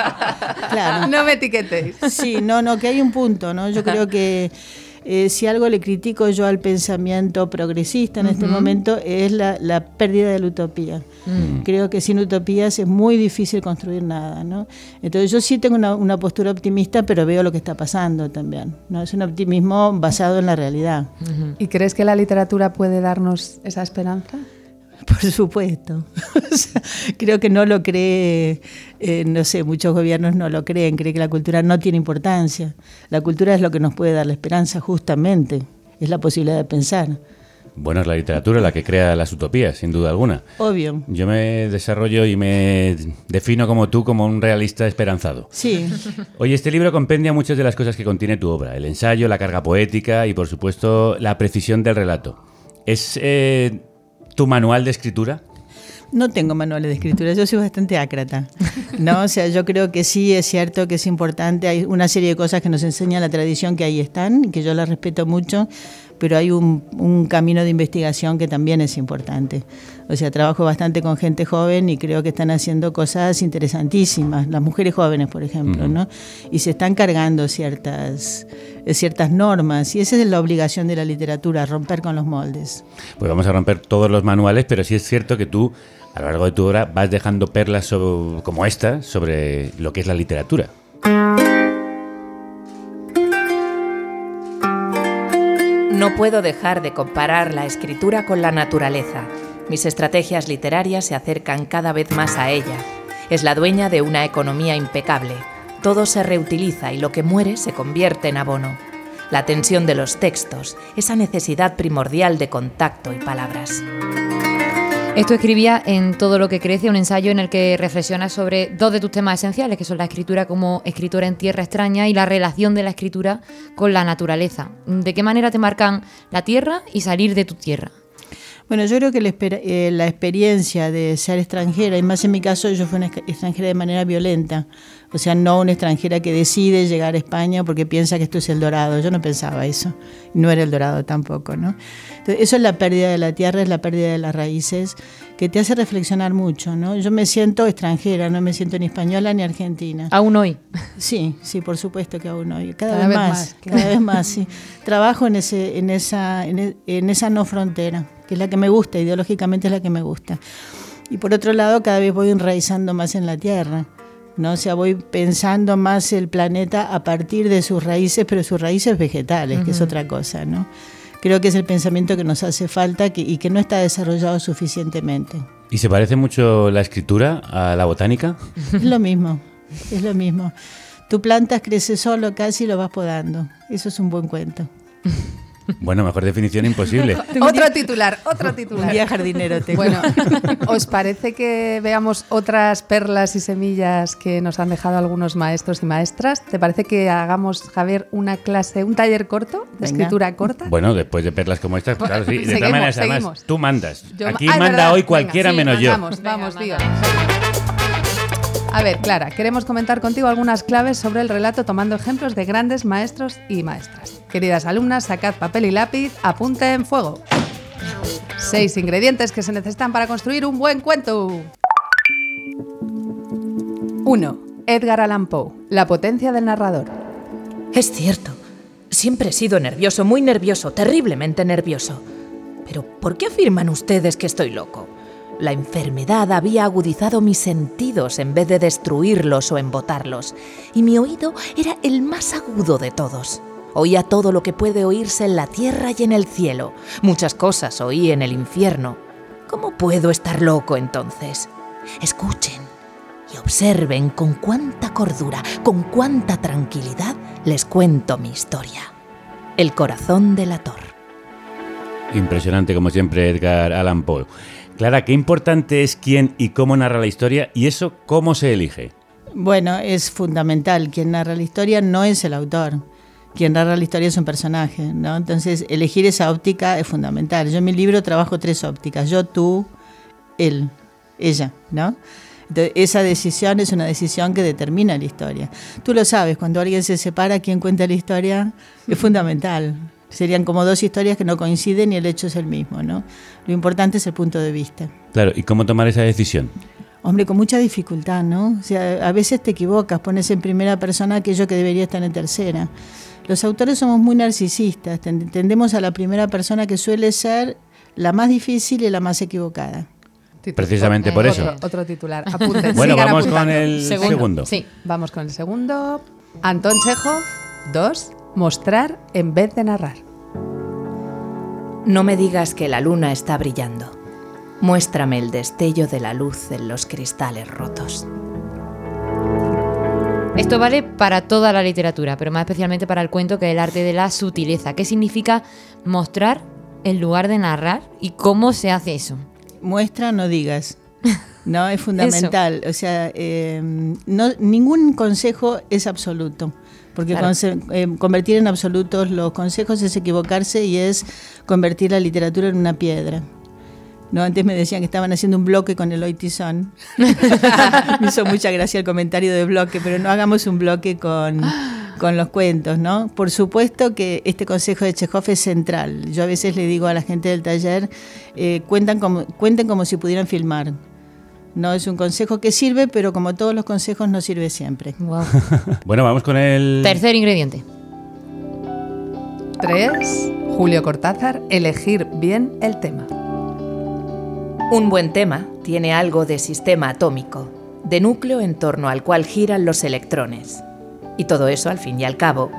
Claro. No me etiquetéis. Sí, no, no, que hay un punto, ¿no? Yo creo que eh, si algo le critico yo al pensamiento progresista en este Ujú. momento es la, la pérdida de la utopía. Mm. Creo que sin utopías es muy difícil construir nada, ¿no? Entonces yo sí tengo una, una postura optimista, pero veo lo que está pasando también, ¿no? Es un optimismo basado en la realidad. ¿Y crees que la literatura puede darnos esa esperanza? Por supuesto. Creo que no lo cree, eh, no sé, muchos gobiernos no lo creen, creen que la cultura no tiene importancia. La cultura es lo que nos puede dar la esperanza, justamente. Es la posibilidad de pensar. Bueno, es la literatura la que crea las utopías, sin duda alguna. Obvio. Yo me desarrollo y me defino como tú, como un realista esperanzado. Sí. Oye, este libro compendia muchas de las cosas que contiene tu obra. El ensayo, la carga poética y, por supuesto, la precisión del relato. ¿Es eh, tu manual de escritura? No tengo manuales de escritura, yo soy bastante ácrata. No, o sea, yo creo que sí es cierto que es importante, hay una serie de cosas que nos enseña la tradición que ahí están, que yo la respeto mucho, pero hay un, un camino de investigación que también es importante. O sea, trabajo bastante con gente joven y creo que están haciendo cosas interesantísimas, las mujeres jóvenes, por ejemplo. ¿no? Y se están cargando ciertas, ciertas normas y esa es la obligación de la literatura, romper con los moldes. Pues vamos a romper todos los manuales, pero sí es cierto que tú, a lo largo de tu obra, vas dejando perlas so- como esta sobre lo que es la literatura. No puedo dejar de comparar la escritura con la naturaleza. Mis estrategias literarias se acercan cada vez más a ella. Es la dueña de una economía impecable. Todo se reutiliza y lo que muere se convierte en abono. La tensión de los textos, esa necesidad primordial de contacto y palabras. Esto escribía en Todo lo que crece, un ensayo en el que reflexionas sobre dos de tus temas esenciales, que son la escritura como escritora en tierra extraña y la relación de la escritura con la naturaleza. ¿De qué manera te marcan la tierra y salir de tu tierra? Bueno, yo creo que la, eh, experiencia de ser extranjera, y más en mi caso, yo fui una ex- extranjera de manera violenta. O sea, no una extranjera que decide llegar a España porque piensa que esto es el dorado. Yo no pensaba eso. No era el dorado tampoco, ¿no? Entonces, eso es la pérdida de la tierra, es la pérdida de las raíces, que te hace reflexionar mucho, ¿no? Yo me siento extranjera, no me siento ni española ni argentina. Aún hoy. Sí, sí, por supuesto que aún hoy. Cada, Cada vez, más, cada vez más, sí. Trabajo en ese, en esa, en, e- en esa no frontera, que es la que me gusta, ideológicamente es la que me gusta. Y por otro lado, cada vez voy enraizando más en la tierra. ¿No? O sea, voy pensando más el planeta a partir de sus raíces, pero sus raíces vegetales, que es otra cosa, ¿no? Creo que es el pensamiento que nos hace falta que- y que no está desarrollado suficientemente. ¿Y se parece mucho la escritura a la botánica? Es lo mismo, es lo mismo. Tú plantas, crece solo, casi lo vas podando. Eso es un buen cuento. Bueno, mejor definición imposible. Otro titular, otro titular. Un día jardinero tengo. Bueno, ¿os parece que veamos otras perlas y semillas que nos han dejado algunos maestros y maestras? ¿Te parece que hagamos, Javier, una clase, un taller corto, de Venga. escritura corta? Bueno, después de perlas como estas, claro, sí. De Seguimos, todas maneras, además, seguimos. tú mandas. Yo ma- Aquí Ah, manda verdad. hoy Venga, cualquiera sí, menos yo. mandamos, Vamos, diga. A ver, Clara, queremos comentar contigo algunas claves sobre el relato tomando ejemplos de grandes maestros y maestras. Queridas alumnas, sacad papel y lápiz, apunte en fuego. Seis ingredientes que se necesitan para construir un buen cuento. 1. Edgar Allan Poe, la potencia del narrador. Es cierto. Siempre he sido nervioso, muy nervioso, terriblemente nervioso. Pero ¿por qué afirman ustedes que estoy loco? La enfermedad había agudizado mis sentidos en vez de destruirlos o embotarlos, y mi oído era el más agudo de todos. Oía todo lo que puede oírse en la tierra y en el cielo. Muchas cosas oí en el infierno. ¿Cómo puedo estar loco entonces? Escuchen y observen con cuánta cordura, con cuánta tranquilidad les cuento mi historia. El corazón del ator. Impresionante, como siempre, Edgar Allan Poe. Clara, qué importante es quién y cómo narra la historia y eso cómo se elige. Bueno, es fundamental. Quien narra la historia no es el autor. Quien narra la historia es un personaje, ¿no? Entonces, elegir esa óptica es fundamental. Yo en mi libro trabajo tres ópticas. Yo, tú, él, ella, ¿no? Entonces, esa decisión es una decisión que determina la historia. Tú lo sabes, cuando alguien se separa, quien cuenta la historia es fundamental. Serían como dos historias que no coinciden y el hecho es el mismo, ¿no? Lo importante es el punto de vista. Claro, ¿y cómo tomar esa decisión? Hombre, con mucha dificultad, ¿no? O sea, a veces te equivocas, pones en primera persona aquello que debería estar en tercera. Los autores somos muy narcisistas, tendemos a la primera persona que suele ser la más difícil y la más equivocada. Precisamente por eso. Otro, otro titular. Apunten, bueno, sigan vamos apuntando. con el segundo. Sí, vamos con el segundo. Antón Chejo, dos. Mostrar en vez de narrar. No me digas que la luna está brillando. Muéstrame el destello de la luz en los cristales rotos. Esto vale para toda la literatura, pero más especialmente para el cuento que es el arte de la sutileza. ¿Qué significa mostrar en lugar de narrar y cómo se hace eso? Muestra, no digas. No, es fundamental. O sea, eh, no, ningún consejo es absoluto. Porque Claro. eh, convertir en absolutos los consejos es equivocarse y es convertir la literatura en una piedra. No, antes me decían que estaban haciendo un bloque con el Tizón. me hizo mucha gracia el comentario de bloque, pero no hagamos un bloque con, con los cuentos, ¿no? Por supuesto que este consejo de Chekhov es central. Yo a veces le digo a la gente del taller, eh, cuentan como, cuenten como si pudieran filmar. No es un consejo que sirve, pero como todos los consejos no sirve siempre. Bueno, vamos con el Tercer ingrediente. Tres. Julio Cortázar, elegir bien el tema. Un buen tema tiene algo de sistema atómico, de núcleo en torno al cual giran los electrones. Y todo eso, al fin y al cabo,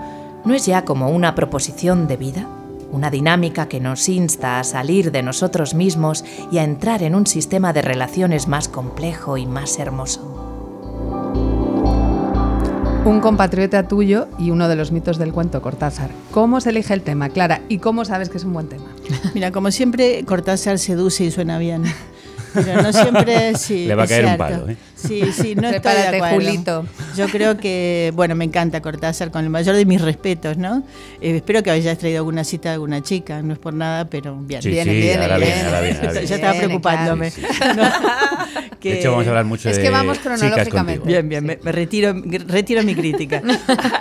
¿no es ya como una proposición de vida? Una dinámica que nos insta a salir de nosotros mismos y a entrar en un sistema de relaciones más complejo y más hermoso. Un compatriota tuyo y uno de los mitos del cuento Cortázar. ¿Cómo se elige el tema, Clara? ¿Y cómo sabes que es un buen tema? Mira, como siempre, Cortázar seduce y suena bien. Pero no siempre sí, Le va a caer un palo, ¿eh? Sí, sí, no estoy de acuerdo. Julito. Yo creo que, bueno, me encanta Cortázar, con el mayor de mis respetos, ¿no? Eh, espero que hayas traído alguna cita de alguna chica, no es por nada, pero bien. Sí, viene, sí, viene, ahora viene. viene, ahora viene, ahora Ya viene. estaba Viene, preocupándome. claro. No, De hecho, vamos a hablar mucho Es de que vamos cronológicamente. Bien, bien, me, me retiro, retiro mi crítica.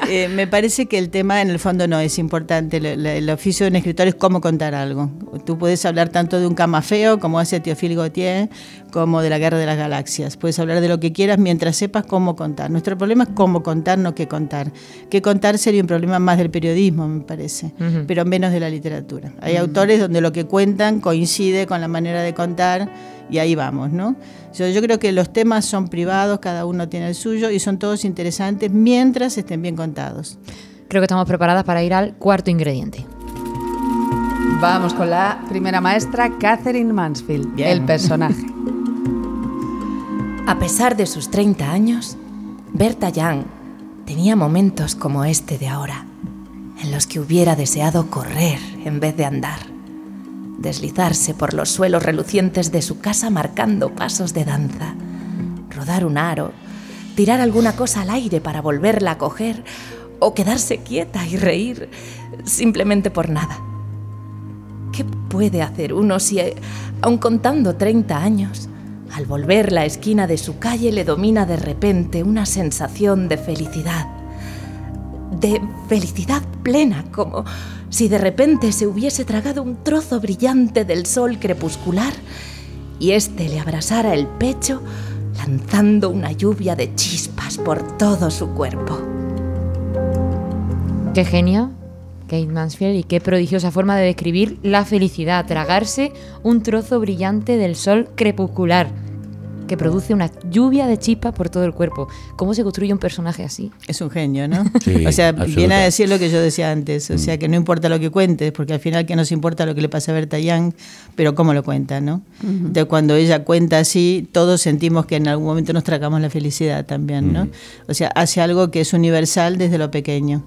Eh, me parece que el tema en el fondo no es importante. El, el- el oficio de un escritor es cómo contar algo. Tú puedes hablar tanto de un cama feo, como hace Teofil Gautier, como de la Guerra de las Galaxias. Puedes hablar de lo que quieras mientras sepas cómo contar. Nuestro problema es cómo contar, no qué contar. Qué contar sería un problema más del periodismo, me parece, Ujú. pero menos de la literatura. Hay autores donde lo que cuentan coincide con la manera de contar y ahí vamos, ¿no? Yo, yo creo que los temas son privados, cada uno tiene el suyo y son todos interesantes mientras estén bien contados. Creo que estamos preparadas para ir al cuarto ingrediente. Vamos con la primera maestra, Catherine Mansfield, Bien. el personaje. A pesar de sus 30 años, Berta Young tenía momentos como este de ahora, en los que hubiera deseado correr en vez de andar, deslizarse por los suelos relucientes de su casa marcando pasos de danza, rodar un aro, tirar alguna cosa al aire para volverla a coger o quedarse quieta y reír simplemente por nada. ¿Qué puede hacer uno si, aun contando 30 años, Al volver la esquina de su calle le domina de repente una sensación de felicidad. De felicidad plena, como si de repente se hubiese tragado un trozo brillante del sol crepuscular y éste le abrasara el pecho lanzando una lluvia de chispas por todo su cuerpo. Qué genio, Kate Mansfield, y qué prodigiosa forma de describir la felicidad, tragarse un trozo brillante del sol crepuscular que produce una lluvia de chispas por todo el cuerpo. ¿Cómo se construye un personaje así? Es un genio, ¿no? Sí, o sea, absoluta. viene a decir lo que yo decía antes, o sea, que no importa lo que cuentes, porque al final que nos importa lo que le pasa a Berta Young, pero cómo lo cuenta, ¿no? Entonces, cuando ella cuenta así, todos sentimos que en algún momento nos tragamos la felicidad también, ¿no? O sea, hace algo que es universal desde lo pequeño.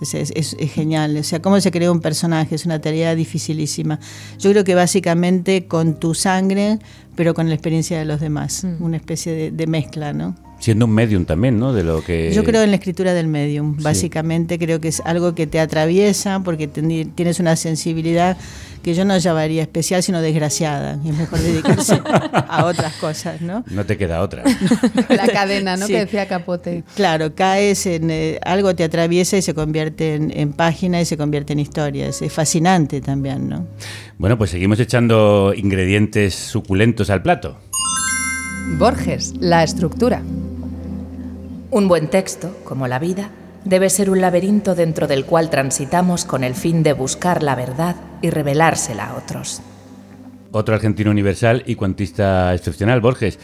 Es, es- es- es genial. O sea, cómo se crea un personaje es una tarea dificilísima. Yo creo que básicamente con tu sangre, pero con la experiencia de los demás. Una especie de, de mezcla, ¿no? Siendo un medium también, ¿no? De lo que... Yo creo en la escritura del medium. Básicamente creo que es algo que te atraviesa porque teni- tienes una sensibilidad que yo no llamaría especial, sino desgraciada. Es mejor dedicarse a otras cosas, ¿no? No te queda otra. La cadena, ¿no? Sí. Que decía Capote. Claro, caes en eh, algo te atraviesa y se convierte en, en página y se convierte en historia. Es, es fascinante también, ¿no? Bueno, pues seguimos echando ingredientes suculentos al plato. Borges, la estructura. Un buen texto, como la vida, debe ser un laberinto dentro del cual transitamos con el fin de buscar la verdad y revelársela a otros. Otro argentino universal y cuentista excepcional, Borges.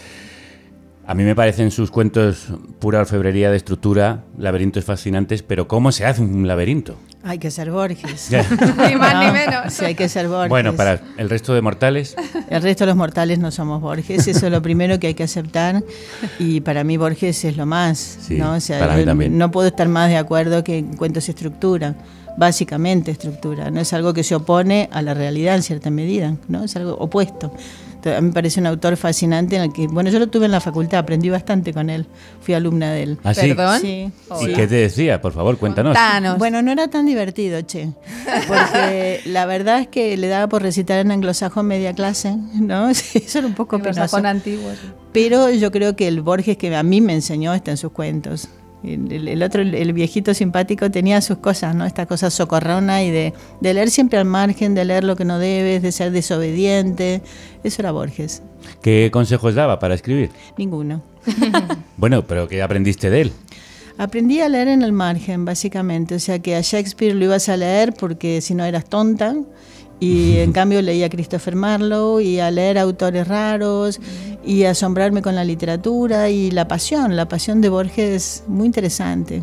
A mí me parecen sus cuentos pura orfebrería de estructura, laberintos fascinantes, pero ¿cómo se hace un laberinto? Hay que ser Borges. Ni más ni menos. Sí, hay que ser Borges. Bueno, para el resto de mortales, El resto de los mortales no somos Borges, eso es lo primero que hay que aceptar y para mí Borges es lo más, Sí, ¿no? O sea, para mí también. no puedo estar más de acuerdo que en cuentos estructura, básicamente estructura, no es algo que se opone a la realidad en cierta medida, ¿no? Es algo opuesto. A mí me parece un autor fascinante en el que, bueno, yo lo tuve en la facultad, aprendí bastante con él, fui alumna de él. ¿Ah, sí? ¿Perdón? Sí. ¿y qué te decía? Por favor, cuéntanos. Contanos. Bueno, no era tan divertido, che. Porque la verdad es que le daba por recitar en anglosajón media clase, ¿no? Eso era un poco penoso. Anglosajón antiguo. sí. Pero yo creo que el Borges que a mí me enseñó está en sus cuentos. El, otro, el, el viejito simpático, tenía sus cosas, ¿no? Esta cosa socorrona y de, de leer siempre al margen, de leer lo que no debes, de ser desobediente. Eso era Borges. ¿Qué consejos daba para escribir? Ninguno. Bueno, pero ¿qué aprendiste de él? Aprendí a leer en el margen, básicamente. O sea que a Shakespeare lo ibas a leer porque si no eras tonta. Y en cambio leía a Christopher Marlowe y a leer autores raros y asombrarme con la literatura y la pasión. La pasión de Borges es muy interesante.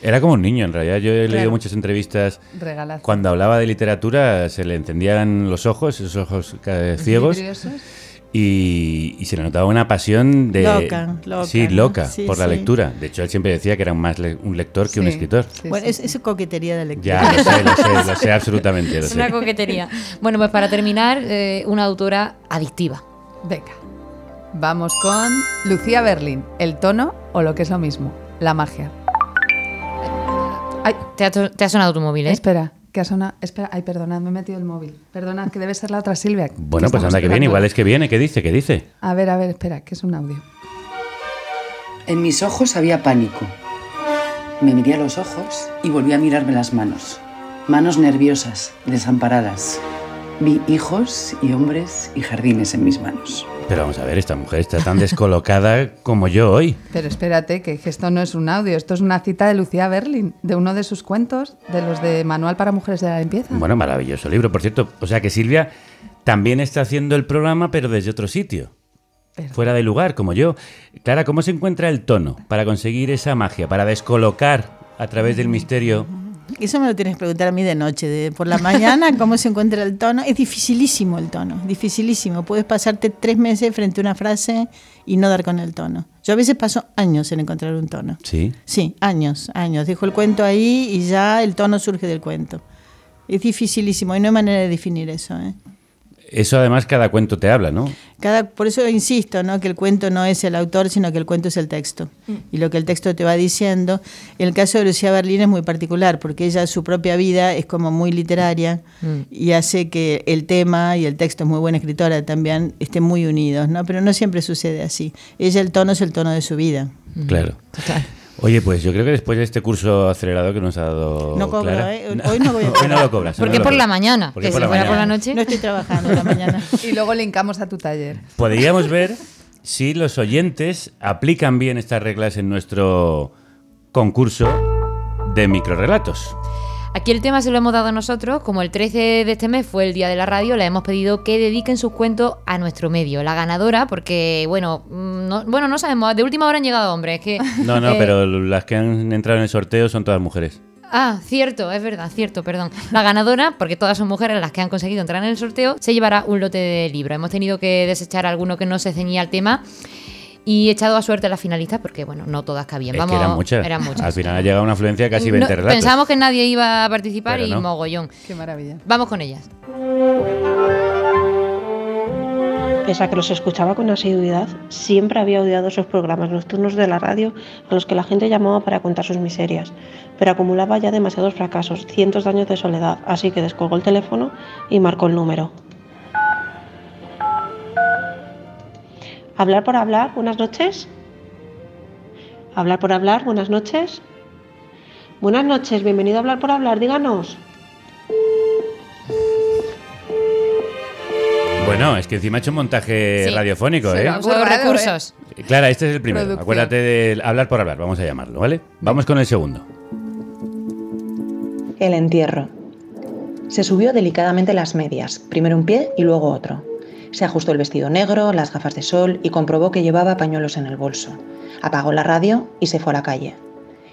Era como un niño, en realidad. Yo he leído muchas entrevistas. Regalazo. Cuando hablaba de literatura se le encendían los ojos, esos ojos ciegos. Y, y se le notaba una pasión de... Loca, loca, Sí, ¿no? loca, Sí, por la lectura. De hecho, él siempre decía que era más le- un lector que un Sí, escritor. bueno, es, es coquetería de lectura. Ya, lo sé, lo sé, lo sé absolutamente, lo Es una coquetería. Bueno, pues para terminar, eh, una autora adictiva. Venga. Vamos con Lucía Berlín. El tono o lo que es lo mismo, la magia. Ay, te ha, te ha sonado tu móvil, ¿eh? Espera, que ha sonado. Espera, ay, perdonad, me he metido el móvil. Perdonad, que debe ser la otra Silvia. Bueno, pues anda que viene, igual es que viene. ¿Qué dice? ¿Qué dice? A ver, a ver, espera, que es un audio. En mis ojos había pánico. Me miré a los ojos y volví a mirarme las manos. Manos nerviosas, desamparadas. Vi hijos y hombres y jardines en mis manos. Pero vamos a ver, esta mujer está tan descolocada como yo hoy. Pero espérate, que que esto no es un audio, esto es una cita de Lucía Berlin, de uno de sus cuentos, de los de Manual para Mujeres de la Limpieza. Bueno, maravilloso libro, por cierto. O sea que Silvia también está haciendo el programa, pero desde otro sitio. Fuera de lugar, como yo. Clara, ¿cómo se encuentra el tono para conseguir esa magia, para descolocar a través del misterio? Eso me lo tienes que preguntar a mí de noche. De, por la mañana, ¿cómo se encuentra el tono? Es dificilísimo el tono, dificilísimo. Puedes pasarte tres meses frente a una frase y no dar con el tono. Yo a veces paso años en encontrar un tono. Sí. Sí, años, años. Dejo el cuento ahí y ya el tono surge del cuento. Es dificilísimo y no hay manera de definir eso. ¿eh? Eso además cada cuento te habla, ¿no? Cada, por eso insisto, ¿no? que el cuento no es el autor, sino que el cuento es el texto. Y lo que el texto te va diciendo. El caso de Lucía Berlín es muy particular, porque ella, su propia vida es como muy literaria y hace que el tema y el texto es muy buena escritora también, estén muy unidos, ¿no? Pero no siempre sucede así. Ella, el tono es el tono de su vida. Claro. Oye, pues yo creo que después de este curso acelerado que nos ha dado. No cobro, Clara- ¿eh? Hoy no voy a Hoy no lo cobras. hoy Porque no lo por la cobras. mañana, Porque que por si la fuera por la noche. No estoy trabajando en la mañana. Y luego linkamos a tu taller. Podríamos ver si los oyentes aplican bien estas reglas en nuestro concurso de microrelatos. Aquí el tema se lo hemos dado nosotros, como el 13 de este mes fue el día de la radio, le hemos pedido que dediquen sus cuentos a nuestro medio. La ganadora, porque bueno, mm, no, bueno, no sabemos, de última hora han llegado hombres, es que No, no, eh, pero las que han entrado en el sorteo son todas mujeres. Ah, cierto, es verdad, cierto, perdón. La ganadora, porque todas son mujeres las que han conseguido entrar en el sorteo, se llevará un lote de libros. Hemos tenido que desechar alguno que no se ceñía al tema y he echado a suerte a las finalistas porque, bueno, no todas cabían. Es Vamos, que eran muchas. eran muchas. Al final ha llegado una afluencia de casi 20 No, relatos. pensábamos que nadie iba a participar Pero y no. mogollón. Qué maravilla. Vamos con ellas. Pese a que los escuchaba con asiduidad, siempre había odiado esos programas nocturnos de la radio a los que la gente llamaba para contar sus miserias, pero acumulaba ya demasiados fracasos, cientos de años de soledad, así que descolgó el teléfono y marcó el número. ¿Hablar por hablar? Buenas noches. ¿Hablar por hablar? Buenas noches. Buenas noches, bienvenido a Hablar por hablar, díganos. Bueno, es que encima ha hecho un montaje Sí. radiofónico, Se ¿eh? currado, recursos. Clara, este es el primero. Producción. Acuérdate de hablar por hablar, vamos a llamarlo, ¿vale? Vamos con el segundo. El entierro. Se subió delicadamente las medias, primero un pie y luego otro. Se ajustó el vestido negro, las gafas de sol y comprobó que llevaba pañuelos en el bolso. Apagó la radio y se fue a la calle.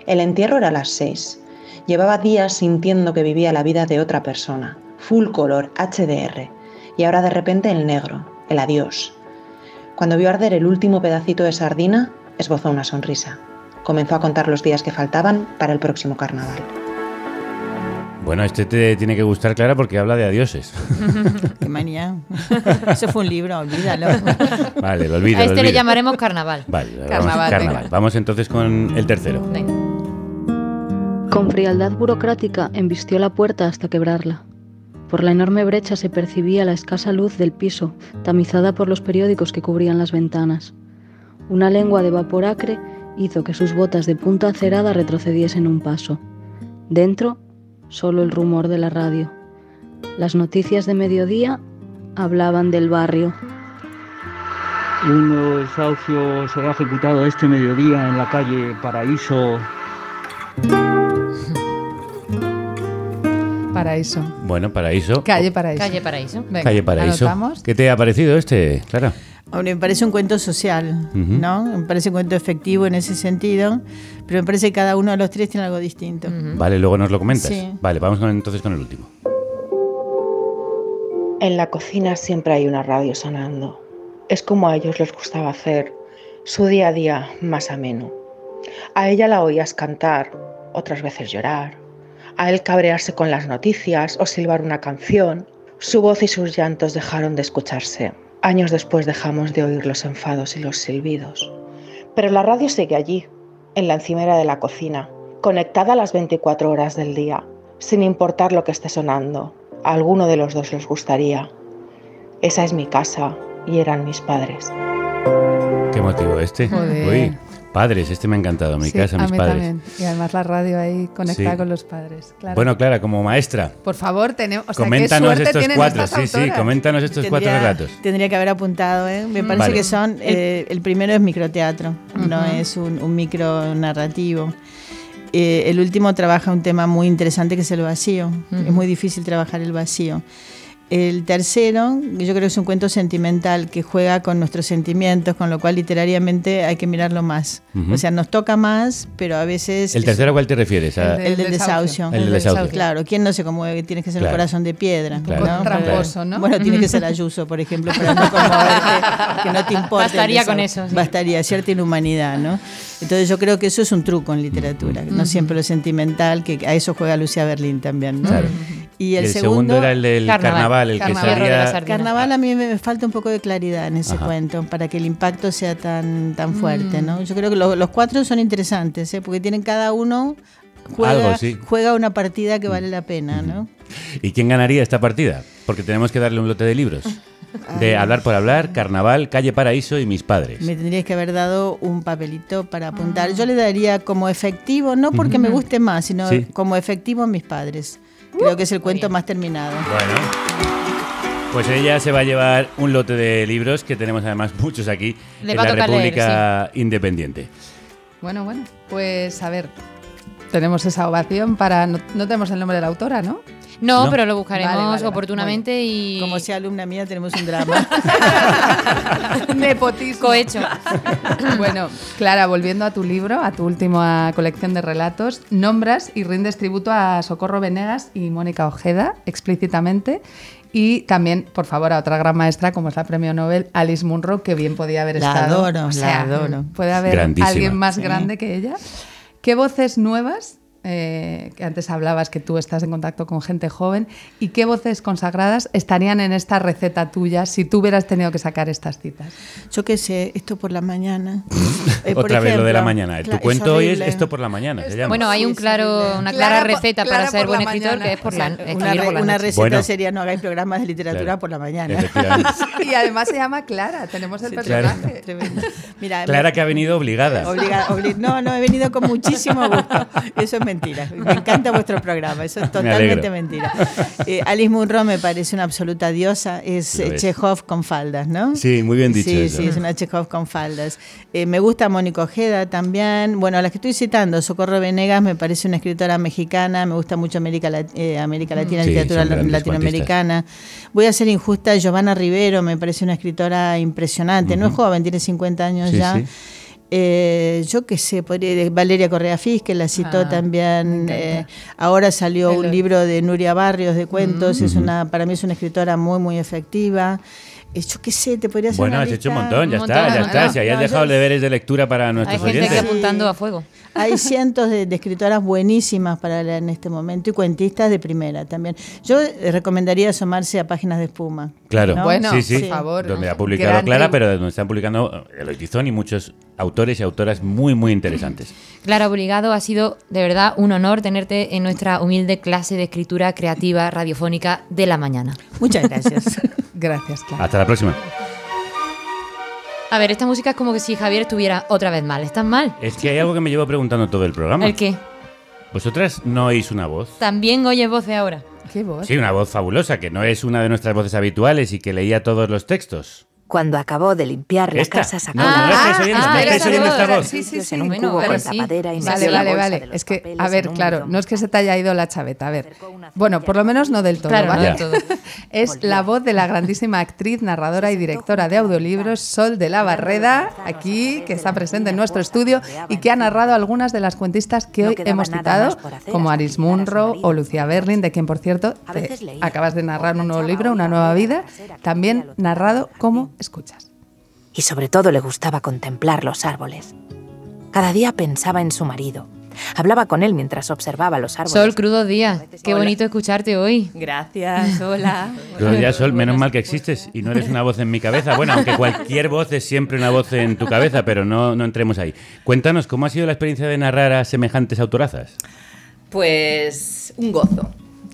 El entierro era a las seis. Llevaba días sintiendo que vivía la vida de otra persona, full color, HDR, y ahora de repente el negro, el adiós. Cuando vio arder el último pedacito de sardina, esbozó una sonrisa. Comenzó a contar los días que faltaban para el próximo carnaval. Bueno, este te tiene que gustar, Clara, porque habla de adioses. Qué manía. Eso fue un libro, olvídalo. Vale, lo olvido. a lo este le olvido. llamaremos carnaval. Vale, vamos, Carnaval, carnaval. venga. Vamos entonces con el tercero. Venga. Con frialdad burocrática embistió la puerta hasta quebrarla. Por la enorme brecha se percibía la escasa luz del piso, tamizada por los periódicos que cubrían las ventanas. Una lengua de vapor acre hizo que sus botas de punta acerada retrocediesen un paso. Dentro, solo el rumor de la radio. Las noticias de mediodía hablaban del barrio. Un nuevo desahucio será ejecutado este mediodía en la calle Paraíso. Paraíso. Bueno, Paraíso. Calle Paraíso. Calle Paraíso. Venga, Calle Paraíso. anotamos. ¿Qué te ha parecido este, Clara? Hombre, me parece un cuento social, Ujú. ¿no? Me parece un cuento efectivo en ese sentido, pero me parece que cada uno de los tres tiene algo distinto. Vale, luego nos lo comentas. Sí. Vale, vamos con- entonces con el último. En la cocina siempre hay una radio sonando. Es como a ellos les gustaba hacer su día a día más ameno. A ella la oías cantar, otras veces llorar, a él cabrearse con las noticias o silbar una canción. Su voz y sus llantos dejaron de escucharse. Años después dejamos de oír los enfados y los silbidos. Pero la radio sigue allí, en la encimera de la cocina, conectada a las 24 horas del día, sin importar lo que esté sonando. A alguno de los dos les gustaría. Esa es mi casa y eran mis padres. ¿Qué motivo este? Joder. Uy, padres, este me ha encantado. Mi Sí, casa, a mis mí padres. también. Y además la radio ahí conectada Sí. con los padres. Claro. Bueno, Clara, como maestra, Por favor, tenemos. O sea, coméntanos qué suerte estos cuatro. Sí, sí, coméntanos estos cuatro relatos. Tendría que haber apuntado, ¿eh? Me parece Vale. que son. eh, el primero es microteatro, no Ujú. es un, un micro narrativo. Eh, el último trabaja un tema muy interesante que es el vacío. Es muy difícil trabajar el vacío. El tercero, yo creo que es un cuento sentimental que juega con nuestros sentimientos, con lo cual literariamente hay que mirarlo más. O sea, nos toca más, pero a veces... ¿El tercero a cuál te refieres? A- El del desahucio. El del desahucio. Claro, ¿quién no se conmueve? Tienes que ser Claro. un corazón de piedra. Claro, ¿no? Tramposo, ¿no? Bueno, tiene que ser Ayuso, por ejemplo, para no conmoverte, que no te importa. el Bastaría con eso, sí. Bastaría, cierta inhumanidad, ¿no? Entonces yo creo que eso es un truco en literatura, no siempre lo sentimental, que a eso juega Lucía Berlín también, ¿no? Claro. Y el, segundo, era el del carnaval, el Carnaval. que salía... Carnaval a mí me me falta un poco de claridad en ese Ajá. cuento para que el impacto sea tan, tan fuerte, Mm. ¿no? Yo creo que lo- los cuatro son interesantes, ¿eh? porque tienen cada uno juega, Algo, sí. juega una partida que vale la pena, ¿no? ¿Y quién ganaría esta partida? Porque tenemos que darle un lote de libros. De Hablar por Hablar, Carnaval, Calle Paraíso y Mis Padres. Me tendrías que haber dado un papelito para apuntar. Yo le daría como efectivo, no porque me guste más, sino Sí. como efectivo a mis padres. Creo que es el cuento más terminado. Bueno. Pues ella se va a llevar un lote de libros que tenemos además muchos aquí Le en la leer, República Independiente. Bueno, bueno, pues a ver, tenemos esa ovación para... No, no tenemos el nombre de la autora, ¿no? No, No. pero lo buscaremos Vale, vale, vale. oportunamente y. Como sea alumna mía, tenemos un drama. Nepotismo. Cohecho. bueno, Clara, volviendo a tu libro, a tu última colección de relatos, nombras y rindes tributo a Socorro Venegas y Mónica Ojeda explícitamente. Y también, por favor, a otra gran maestra como es la premio Nobel Alice Munro, que bien podía haber La estado. adoro, la adoro. Puede haber Grandísima. alguien más Sí. grande que ella. ¿Qué voces nuevas? Eh, que antes hablabas que tú estás en contacto con gente joven. ¿Y qué voces consagradas estarían en esta receta tuya si tú hubieras tenido que sacar estas citas? Yo qué sé, esto por la mañana. Eh, por Otra vez lo de la ejemplo, mañana. Tu cla- cuento hoy es esto por la mañana. Se llama. Bueno, hay Sí, un claro, una Clara clara por- receta Clara para ser buen escritor, mañana. que es por la, una, re- por la una noche. receta Bueno. sería no hagáis programas de literatura Claro. por la mañana. Y además se llama Clara, tenemos el Claro. personaje. Tremendo. Mira, Clara me- que ha venido obligada. obliga- obli- no, no, he venido con muchísimo gusto. Eso es mentira. Me encanta vuestro programa. Eso es totalmente mentira. Eh, Alice Munro me parece una absoluta diosa. Es eh, es. Chekhov con faldas, ¿no? Sí, muy bien dicho Sí, eso. sí, es una Chekhov con faldas. Eh, me gusta Mónica Ojeda también. Bueno, a las que estoy citando, Socorro Venegas me parece una escritora mexicana. Me gusta mucho América, Lat- eh, América Latina, Sí, literatura latinoamericana. Voy a ser injusta. Giovanna Rivero me parece una escritora impresionante. No es joven, tiene 50 años Sí, ya. sí. Eh, yo qué sé, podría- Valeria Correa Fis, que la citó Ah, también. eh, ahora salió un libro de Nuria Barrios de cuentos. Es una, para mí es una escritora muy, muy efectiva. Yo qué sé, te podría hacer Bueno, una has hecho un montón, ya un está, montón, ya no, está. no, Si hayas no, dejado yo- deberes de lectura para Hay nuestros gente que oyentes. apuntando a fuego. Hay cientos de, de escritoras buenísimas para leer en este momento y cuentistas de primera también. Yo recomendaría asomarse a páginas de espuma. Claro, ¿no? Bueno, sí, sí. por favor. Donde ha publicado Clara, pero donde están publicando Eloy Tizón y muchos autores y autoras muy, muy interesantes. Clara Obligado, ha sido de verdad un honor tenerte en nuestra humilde clase de escritura creativa radiofónica de la mañana. Muchas gracias. Gracias, Clara. Hasta la próxima. A ver, esta música es como que si Javier estuviera otra vez mal. ¿Estás mal? Es que hay algo que me llevo preguntando todo el programa. ¿El qué? ¿Vosotras no oís una voz? También oyes voces ahora. ¿Qué voz? Sí, una voz fabulosa, que no es una de nuestras voces habituales y que leía todos los textos. Cuando acabó de limpiar la Esta. casa, sacó No, la estáis oyendo, Ah, no estáis esa oyendo voz. esta voz. Sí, sí, sí. en un Bueno, cubo con sí. tapadera y Vale, la vale, vale. Es que, a ver, claro, no es que se te haya ido la chaveta. A ver, bueno, por lo menos no del todo, Claro, ¿vale? todo. Es la voz de la grandísima actriz, narradora y directora de audiolibros Sol de la Barreda, aquí, que está presente en nuestro estudio y que ha narrado algunas de las cuentistas que hoy hemos citado, como Aris Munro o Lucía Berlin, de quien, por cierto, te acabas de narrar un nuevo libro, Una nueva vida, también narrado como. Escuchas. y sobre todo le gustaba contemplar los árboles. Cada día pensaba en su marido. Hablaba con él mientras observaba los árboles. Sol, crudos días. Qué Hola. bonito escucharte hoy. Gracias, hola. Buenos días, Sol. Menos mal que existes y no eres una voz en mi cabeza. Bueno, aunque cualquier voz es siempre una voz en tu cabeza, pero no, no entremos ahí. Cuéntanos, ¿cómo ha sido la experiencia de narrar a semejantes autorazas? Pues un gozo,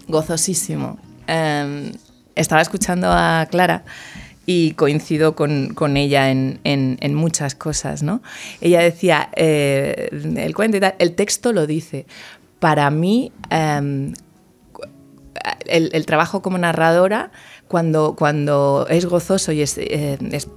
gozosísimo. Em, estaba escuchando a Clara y coincido con, con ella en, en- en muchas cosas, ¿no? Ella decía, eh, el cuento y tal, el texto lo dice. Para mí, em, el, el trabajo como narradora, cuando, cuando es gozoso y es, eh, es,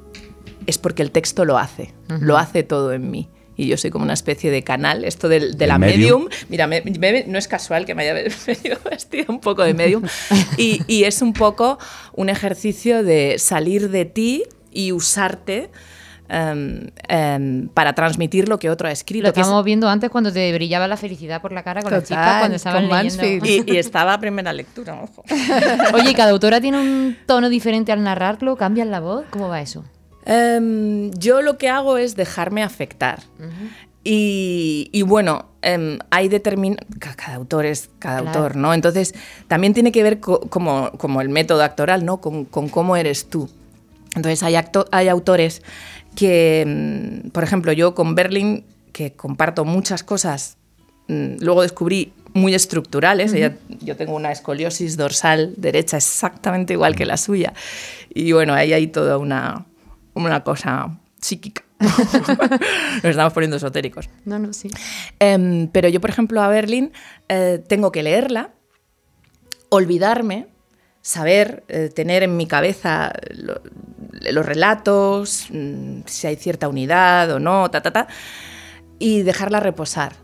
es porque el texto lo hace, lo hace todo en mí. Y yo soy como una especie de canal, esto del- de, ¿El la medium? medium. Mira, me- me- no es casual que me haya venido vestida un poco de medium. Y, y es un poco un ejercicio de salir de ti y usarte em, em, para transmitir lo que otro ha escrito. Lo que es- estábamos viendo antes cuando te brillaba la felicidad por la cara con Total, chispas cuando estaban leyendo. Y, y estaba a primera lectura, ojo. Oye, ¿y cada autora tiene un tono diferente al narrarlo? ¿Cambian la voz? ¿Cómo va eso? Em, yo lo que hago es dejarme afectar. Y, y bueno, em, hay determin... ca- Cada autor es cada Claro. autor, ¿no? Entonces, también tiene que ver co- como, como el método actoral, ¿no? Con, con cómo eres tú. Entonces, hay, acto- hay autores que, mm, por ejemplo, yo con Berlin, que comparto muchas cosas, mm, luego descubrí muy estructurales. Ujú. Ella- yo tengo una escoliosis dorsal derecha exactamente igual que la suya. Y bueno, ahí hay toda una, una cosa psíquica. Nos estamos poniendo esotéricos. No, no, sí. Em, pero yo, por ejemplo, a Berlin eh, tengo que leerla, olvidarme, saber, eh, tener en mi cabeza lo- los relatos, mm, si hay cierta unidad o no, ta, ta, ta, y dejarla reposar.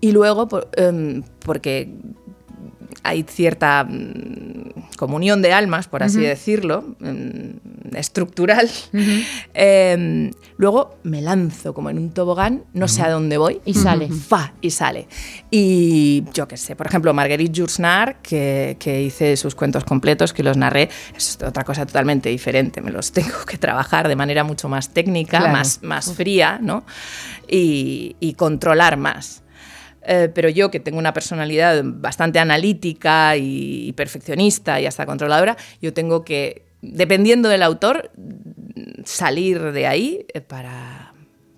Y luego, por- em, porque hay cierta mm, comunión de almas, por así Ujú. decirlo, mm, estructural, em, luego me lanzo como en un tobogán, no sé a dónde voy. Y sale. Fa, y sale. Y yo qué sé, por ejemplo, Marguerite Yourcenar, que, que hice sus cuentos completos, que los narré, es otra cosa totalmente diferente. Me los tengo que trabajar de manera mucho más técnica, Claro. más, más fría, ¿no? Y, y controlar más. Eh, pero yo, que tengo una personalidad bastante analítica y, y perfeccionista y hasta controladora, yo tengo que, dependiendo del autor, salir de ahí eh, para...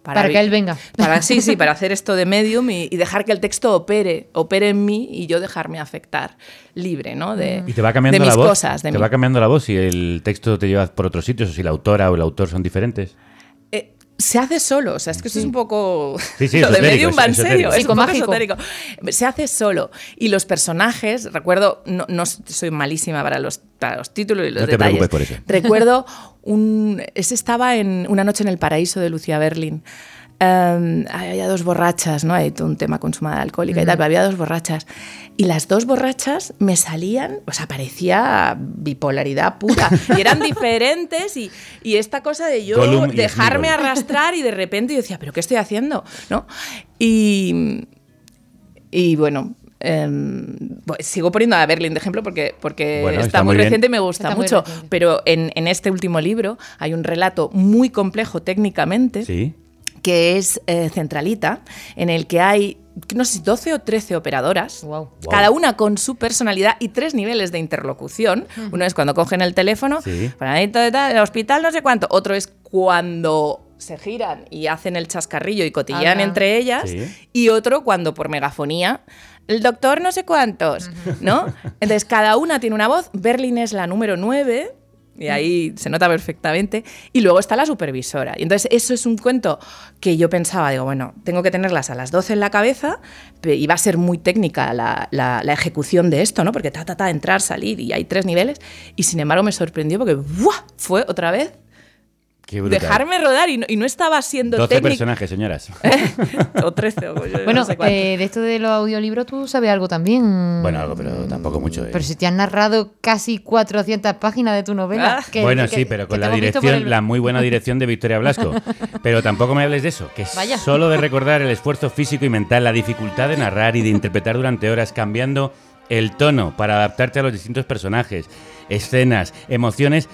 Para que él venga. Para, sí, sí, para hacer esto de medium y, y dejar que el texto opere, opere en mí y yo dejarme afectar libre, ¿no? De, Y te va cambiando de la mis voz. cosas. De te mí. va cambiando la voz si el texto te lleva por otros sitios o si la autora o el autor son diferentes. Se hace solo, o sea, es que esto es un poco... Sí, sí, lo de medium va en es serio, es un poco Psicomágico. esotérico. Se hace solo. Y los personajes, recuerdo, no, no soy malísima para los, para los títulos y los No te detalles. preocupes por eso. Recuerdo un... Ese estaba en Una noche en el paraíso de Lucia Berlin. Em, había dos borrachas, ¿no? Hay todo un tema con su madre alcohólica y tal, pero había dos borrachas. Y las dos borrachas me salían, o sea, parecía bipolaridad pura. Y eran diferentes y, y esta cosa de yo dejarme arrastrar y de repente yo decía, ¿pero qué estoy haciendo? ¿No? Y, y bueno, pues sigo poniendo a Berlin de ejemplo porque, porque Bueno, está, está muy muy reciente y me gusta Está mucho. Pero en, en este último libro hay un relato muy complejo técnicamente Sí. Que es eh, Centralita, en el que hay, no sé, si 12 o 13 operadoras, cada una con su personalidad y tres niveles de interlocución. Uno es cuando cogen el teléfono, Sí. el hospital no sé cuánto. Otro es cuando se giran y hacen el chascarrillo y cotillean Anda. entre ellas. Sí. Y otro cuando por megafonía, el doctor no sé cuántos, ¿no? Entonces cada una tiene una voz. Berlin es la número 9. Y ahí se nota perfectamente. Y luego está la supervisora. Y entonces eso es un cuento que yo pensaba, digo, bueno, tengo que tenerlas a las 12 en la cabeza y va a ser muy técnica la, la- ejecución de esto, ¿no? Porque ta, ta, ta, entrar, salir y hay tres niveles. Y sin embargo me sorprendió porque ¡buah! fue otra vez. Dejarme rodar y no, y no estaba siendo 12 técnica. personajes, señoras. o 13, o yo Bueno, no sé cuánto. eh, de esto de los audiolibros tú sabes algo también. Bueno, algo, pero tampoco mucho. eh. Pero si te han narrado casi 400 páginas de tu novela. Ah. que- bueno, que- sí, pero con la dirección, el- la muy buena dirección de Victoria Blasco. Pero tampoco me hables de eso, que Vaya. solo de recordar el esfuerzo físico y mental, la dificultad de narrar y de interpretar durante horas, cambiando el tono para adaptarte a los distintos personajes, escenas, emociones,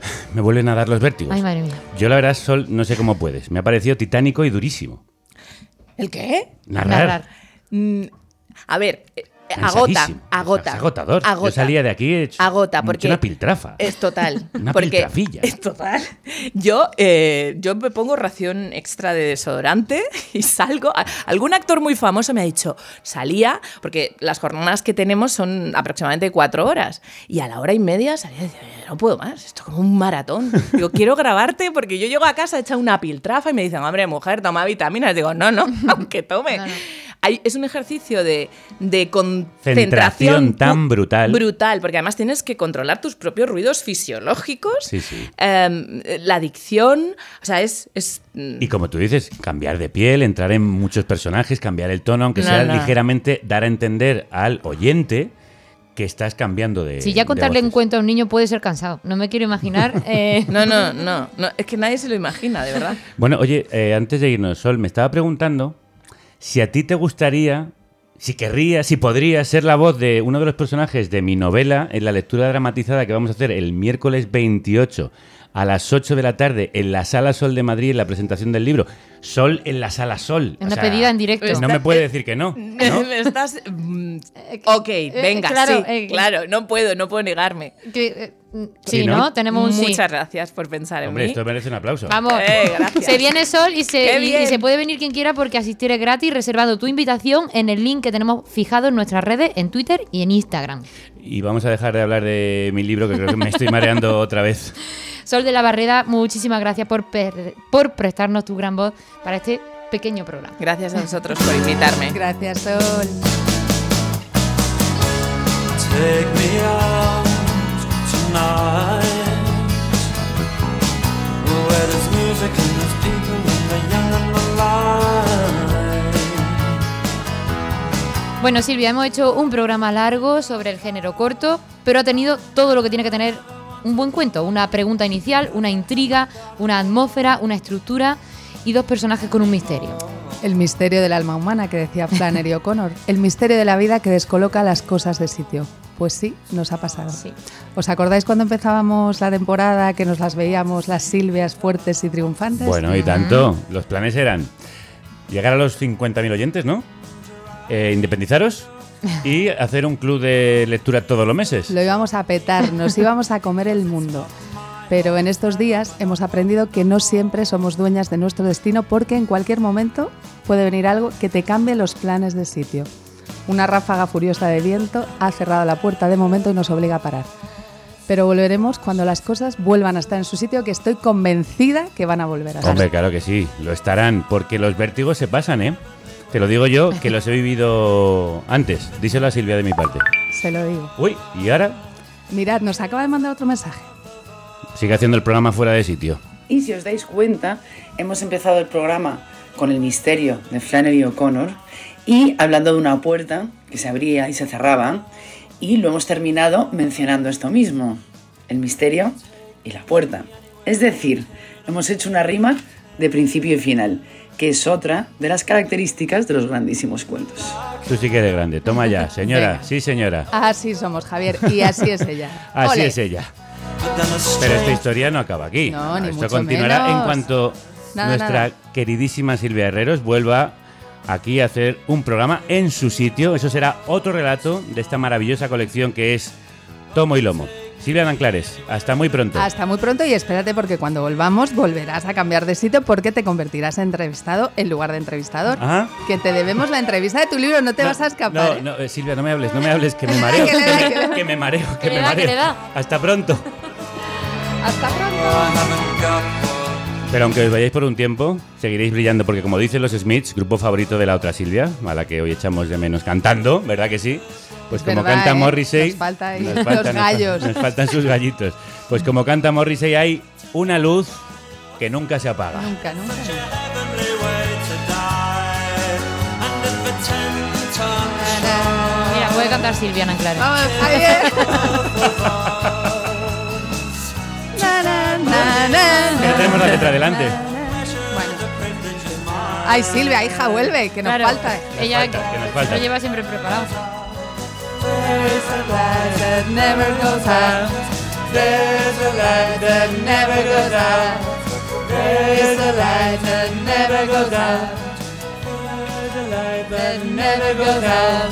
me vuelven a dar los vértigos. Ay, madre mía. Yo la verdad, Sol, no sé cómo puedes. Me ha parecido titánico y durísimo. ¿El qué? Narrar. Mm, a ver, eh, agota, agota. Es agotador. Agota. Yo salía de aquí hecho, Agota, porque una piltrafa. Es total. Una porque piltrafilla. Es total. Yo, eh, yo me pongo ración extra de desodorante y salgo. Algún actor muy famoso me ha dicho, salía, porque las jornadas que tenemos son aproximadamente cuatro horas. Y a la hora y media salía y decía, no puedo más, esto es como un maratón. Digo, quiero grabarte porque yo llego a casa hecha una piltrafa y me dicen, hombre, mujer, toma vitaminas. Digo, no, no, aunque tome. Hay- es un ejercicio de, de concentración Centración tan brutal. brutal, porque además tienes que controlar tus propios ruidos fisiológicos, Sí, sí. em, la adicción, o sea, es... es mm, Y como tú dices, cambiar de piel, entrar en muchos personajes, cambiar el tono, aunque No, sea no. ligeramente, dar a entender al oyente que estás cambiando de. Si ya contarle un cuento a un niño puede ser cansado. No me quiero imaginar. eh, No, no, no, no, es que nadie se lo imagina, de verdad. Bueno, oye, eh, antes de irnos, Sol, me estaba preguntando si a ti te gustaría, si querrías, si podrías ser la voz de uno de los personajes de mi novela en la lectura dramatizada que vamos a hacer el miércoles 28 a las 8 de la tarde en la Sala Sol de Madrid en la presentación del libro. Sol en la Sala Sol. Una pedida en directo. No me puede decir que no. ¿no? Me estás. mm, ok, venga, claro, sí, eh, claro, no puedo, no puedo negarme. Que, eh, Sí, ¿no? ¿no? Tenemos un sí. Muchas gracias por pensar en Hombre, mí. esto merece un aplauso. Vamos, Eh, gracias. se viene Sol y se, Qué y- y bien. se puede venir quien quiera porque asistir es gratis reservando tu invitación en el link que tenemos fijado en nuestras redes, en Twitter y en Instagram. Y vamos a dejar de hablar de mi libro, que creo que me estoy mareando otra vez. Sol de la Barreda, muchísimas gracias por, por prestarnos tu gran voz para este pequeño programa. Gracias a vosotros por invitarme. Gracias, Sol. Take me out Bueno, Silvia, hemos hecho un programa largo sobre el género corto, pero ha tenido todo lo que tiene que tener un buen cuento. Una pregunta inicial, una intriga, una atmósfera, una estructura y dos personajes con un misterio. El misterio del alma humana que decía Flannery O'Connor. El misterio de la vida que descoloca las cosas de sitio. Pues sí, nos ha pasado. ¿Os acordáis cuando empezábamos la temporada que nos las veíamos las Silvias fuertes y triunfantes? Bueno, y tanto. Los planes eran llegar a los 50.000 oyentes, ¿no? Eh, independizaros y hacer un club de lectura todos los meses. Lo íbamos a petar, nos íbamos a comer el mundo. Pero en estos días hemos aprendido que no siempre somos dueñas de nuestro destino porque en cualquier momento puede venir algo que te cambie los planes de sitio. Una ráfaga furiosa de viento ha cerrado la puerta de momento y nos obliga a parar. Pero volveremos cuando las cosas vuelvan a estar en su sitio, que estoy convencida que van a volver a estar. Hombre, claro que sí, lo estarán, porque los vértigos se pasan, ¿eh? Te lo digo yo, que los he vivido antes. Díselo a Silvia de mi parte. Se lo digo. Uy, y ahora Mirad, nos acaba de mandar otro mensaje. sigue haciendo el programa fuera de sitio. Y si os dais cuenta, hemos empezado el programa con el misterio de Flannery O'Connor y hablando de una puerta que se abría y se cerraba y lo hemos terminado mencionando esto mismo, el misterio y la puerta. Es decir, hemos hecho una rima de principio y final, que es otra de las características de los grandísimos cuentos. Tú sí que eres grande. Toma ya, señora. Venga. Sí, señora. Así somos, Javier, y así es ella. Así Ole. es ella. Pero esta historia no acaba aquí. No, ni Esto mucho continuará menos. en cuanto Nada, nuestra nada. queridísima Silvia Herreros vuelva aquí a hacer un programa en su sitio. Eso será otro relato de esta maravillosa colección que es Tomo y Lomo. Silvia Danclares, hasta muy pronto. Hasta muy pronto y espérate porque cuando volvamos volverás a cambiar de sitio porque te convertirás en entrevistado en lugar de entrevistador. Que te debemos la entrevista de tu libro, no te vas a escapar. No, ¿eh? no, Silvia, no me hables, no me hables, que me mareo. Que le da, que le da. que me mareo, que me da, que mareo. le da. Hasta pronto. Hasta pronto. Pero aunque os vayáis por un tiempo, seguiréis brillando porque como dicen los Smiths, grupo favorito de la otra Silvia, a la que hoy echamos de menos cantando, ¿verdad que sí? Pues como Verdad, canta ¿eh? Morrissey, Nos falta ahí nos los faltan- gallos. Nos faltan sus gallitos. Pues como canta Morrissey hay una luz que nunca se apaga. Nunca, nunca. Mira, puede cantar Silviana claro. Vamos, tenemos la letra delante. Ay, Silvia, hija, vuelve, que nos Claro, falta. Ella falta, que nos falta. lo lleva siempre preparado. There's a light that never goes out. There's a light that never goes out. There's a light that never goes out. There's a light that never goes out.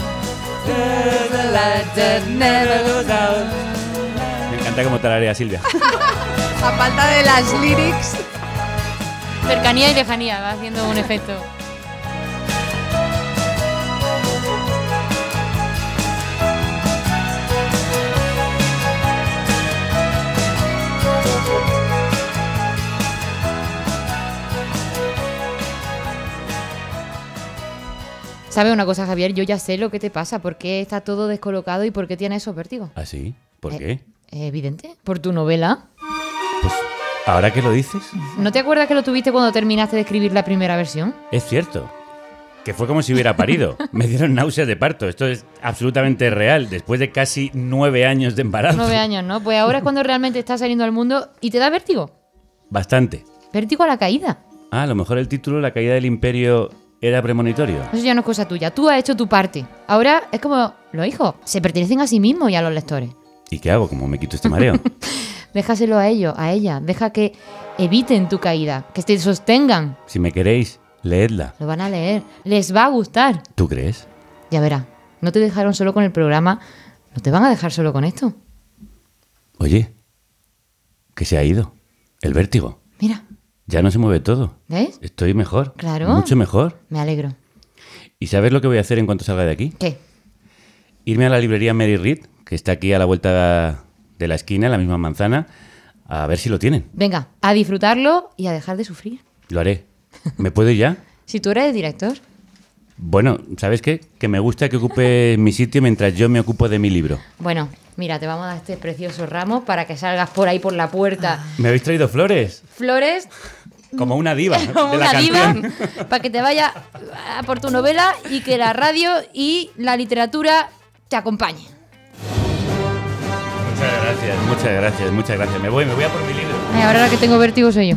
There's a light that never goes out. Me encanta cómo tararea Silvia. A falta de las lyrics. Cercanía y lejanía, va haciendo un efecto. ¿Sabes una cosa, Javier? Yo ya sé lo que te pasa. ¿Por qué está todo descolocado y por qué tienes esos vértigos? ¿Ah, sí? ¿Por Eh, qué? Es evidente. Por tu novela. ¿Ahora que lo dices? ¿No te acuerdas que lo tuviste cuando terminaste de escribir la primera versión? Es cierto. Que fue como si hubiera parido. Me dieron náuseas de parto. Esto es absolutamente real. Después de casi nueve años de embarazo. Nueve años, ¿no? Pues ahora es cuando realmente estás saliendo al mundo y te da vértigo. Bastante. Vértigo a la caída. Ah, a lo mejor el título La caída del imperio era premonitorio. Eso ya no es cosa tuya. Tú has hecho tu parte. Ahora es como los hijos. Se pertenecen a sí mismos y a los lectores. ¿Y qué hago? ¿Cómo me quito este mareo? Déjaselo a ellos, a ella. Deja que eviten tu caída, que te sostengan. Si me queréis, leedla. Lo van a leer. Les va a gustar. ¿Tú crees? Ya verá. No te dejaron solo con el programa. No te van a dejar solo con esto. Oye, que se ha ido. El vértigo. Mira. Ya no se mueve todo. ¿Ves? Estoy mejor. Claro. Mucho mejor. Me alegro. ¿Y sabes lo que voy a hacer en cuanto salga de aquí? ¿Qué? Irme a la librería Mary Reed, que está aquí a la vuelta de la esquina, en la misma manzana, a ver si lo tienen. Venga, a disfrutarlo y a dejar de sufrir. Lo haré. ¿Me puedo ir ya? Si tú eres el director. Bueno, ¿sabes qué? Que me gusta que ocupe mi sitio mientras yo me ocupo de mi libro. Bueno, mira, te vamos a dar este precioso ramo para que salgas por ahí por la puerta. ¿Me habéis traído flores? Flores, Como una diva como de la una diva, para que te vaya a por tu novela y que la radio y la literatura te acompañen. Muchas gracias, muchas gracias, muchas gracias. Me voy, me voy a por mi libro. Ay, ahora la que tengo vértigo soy yo.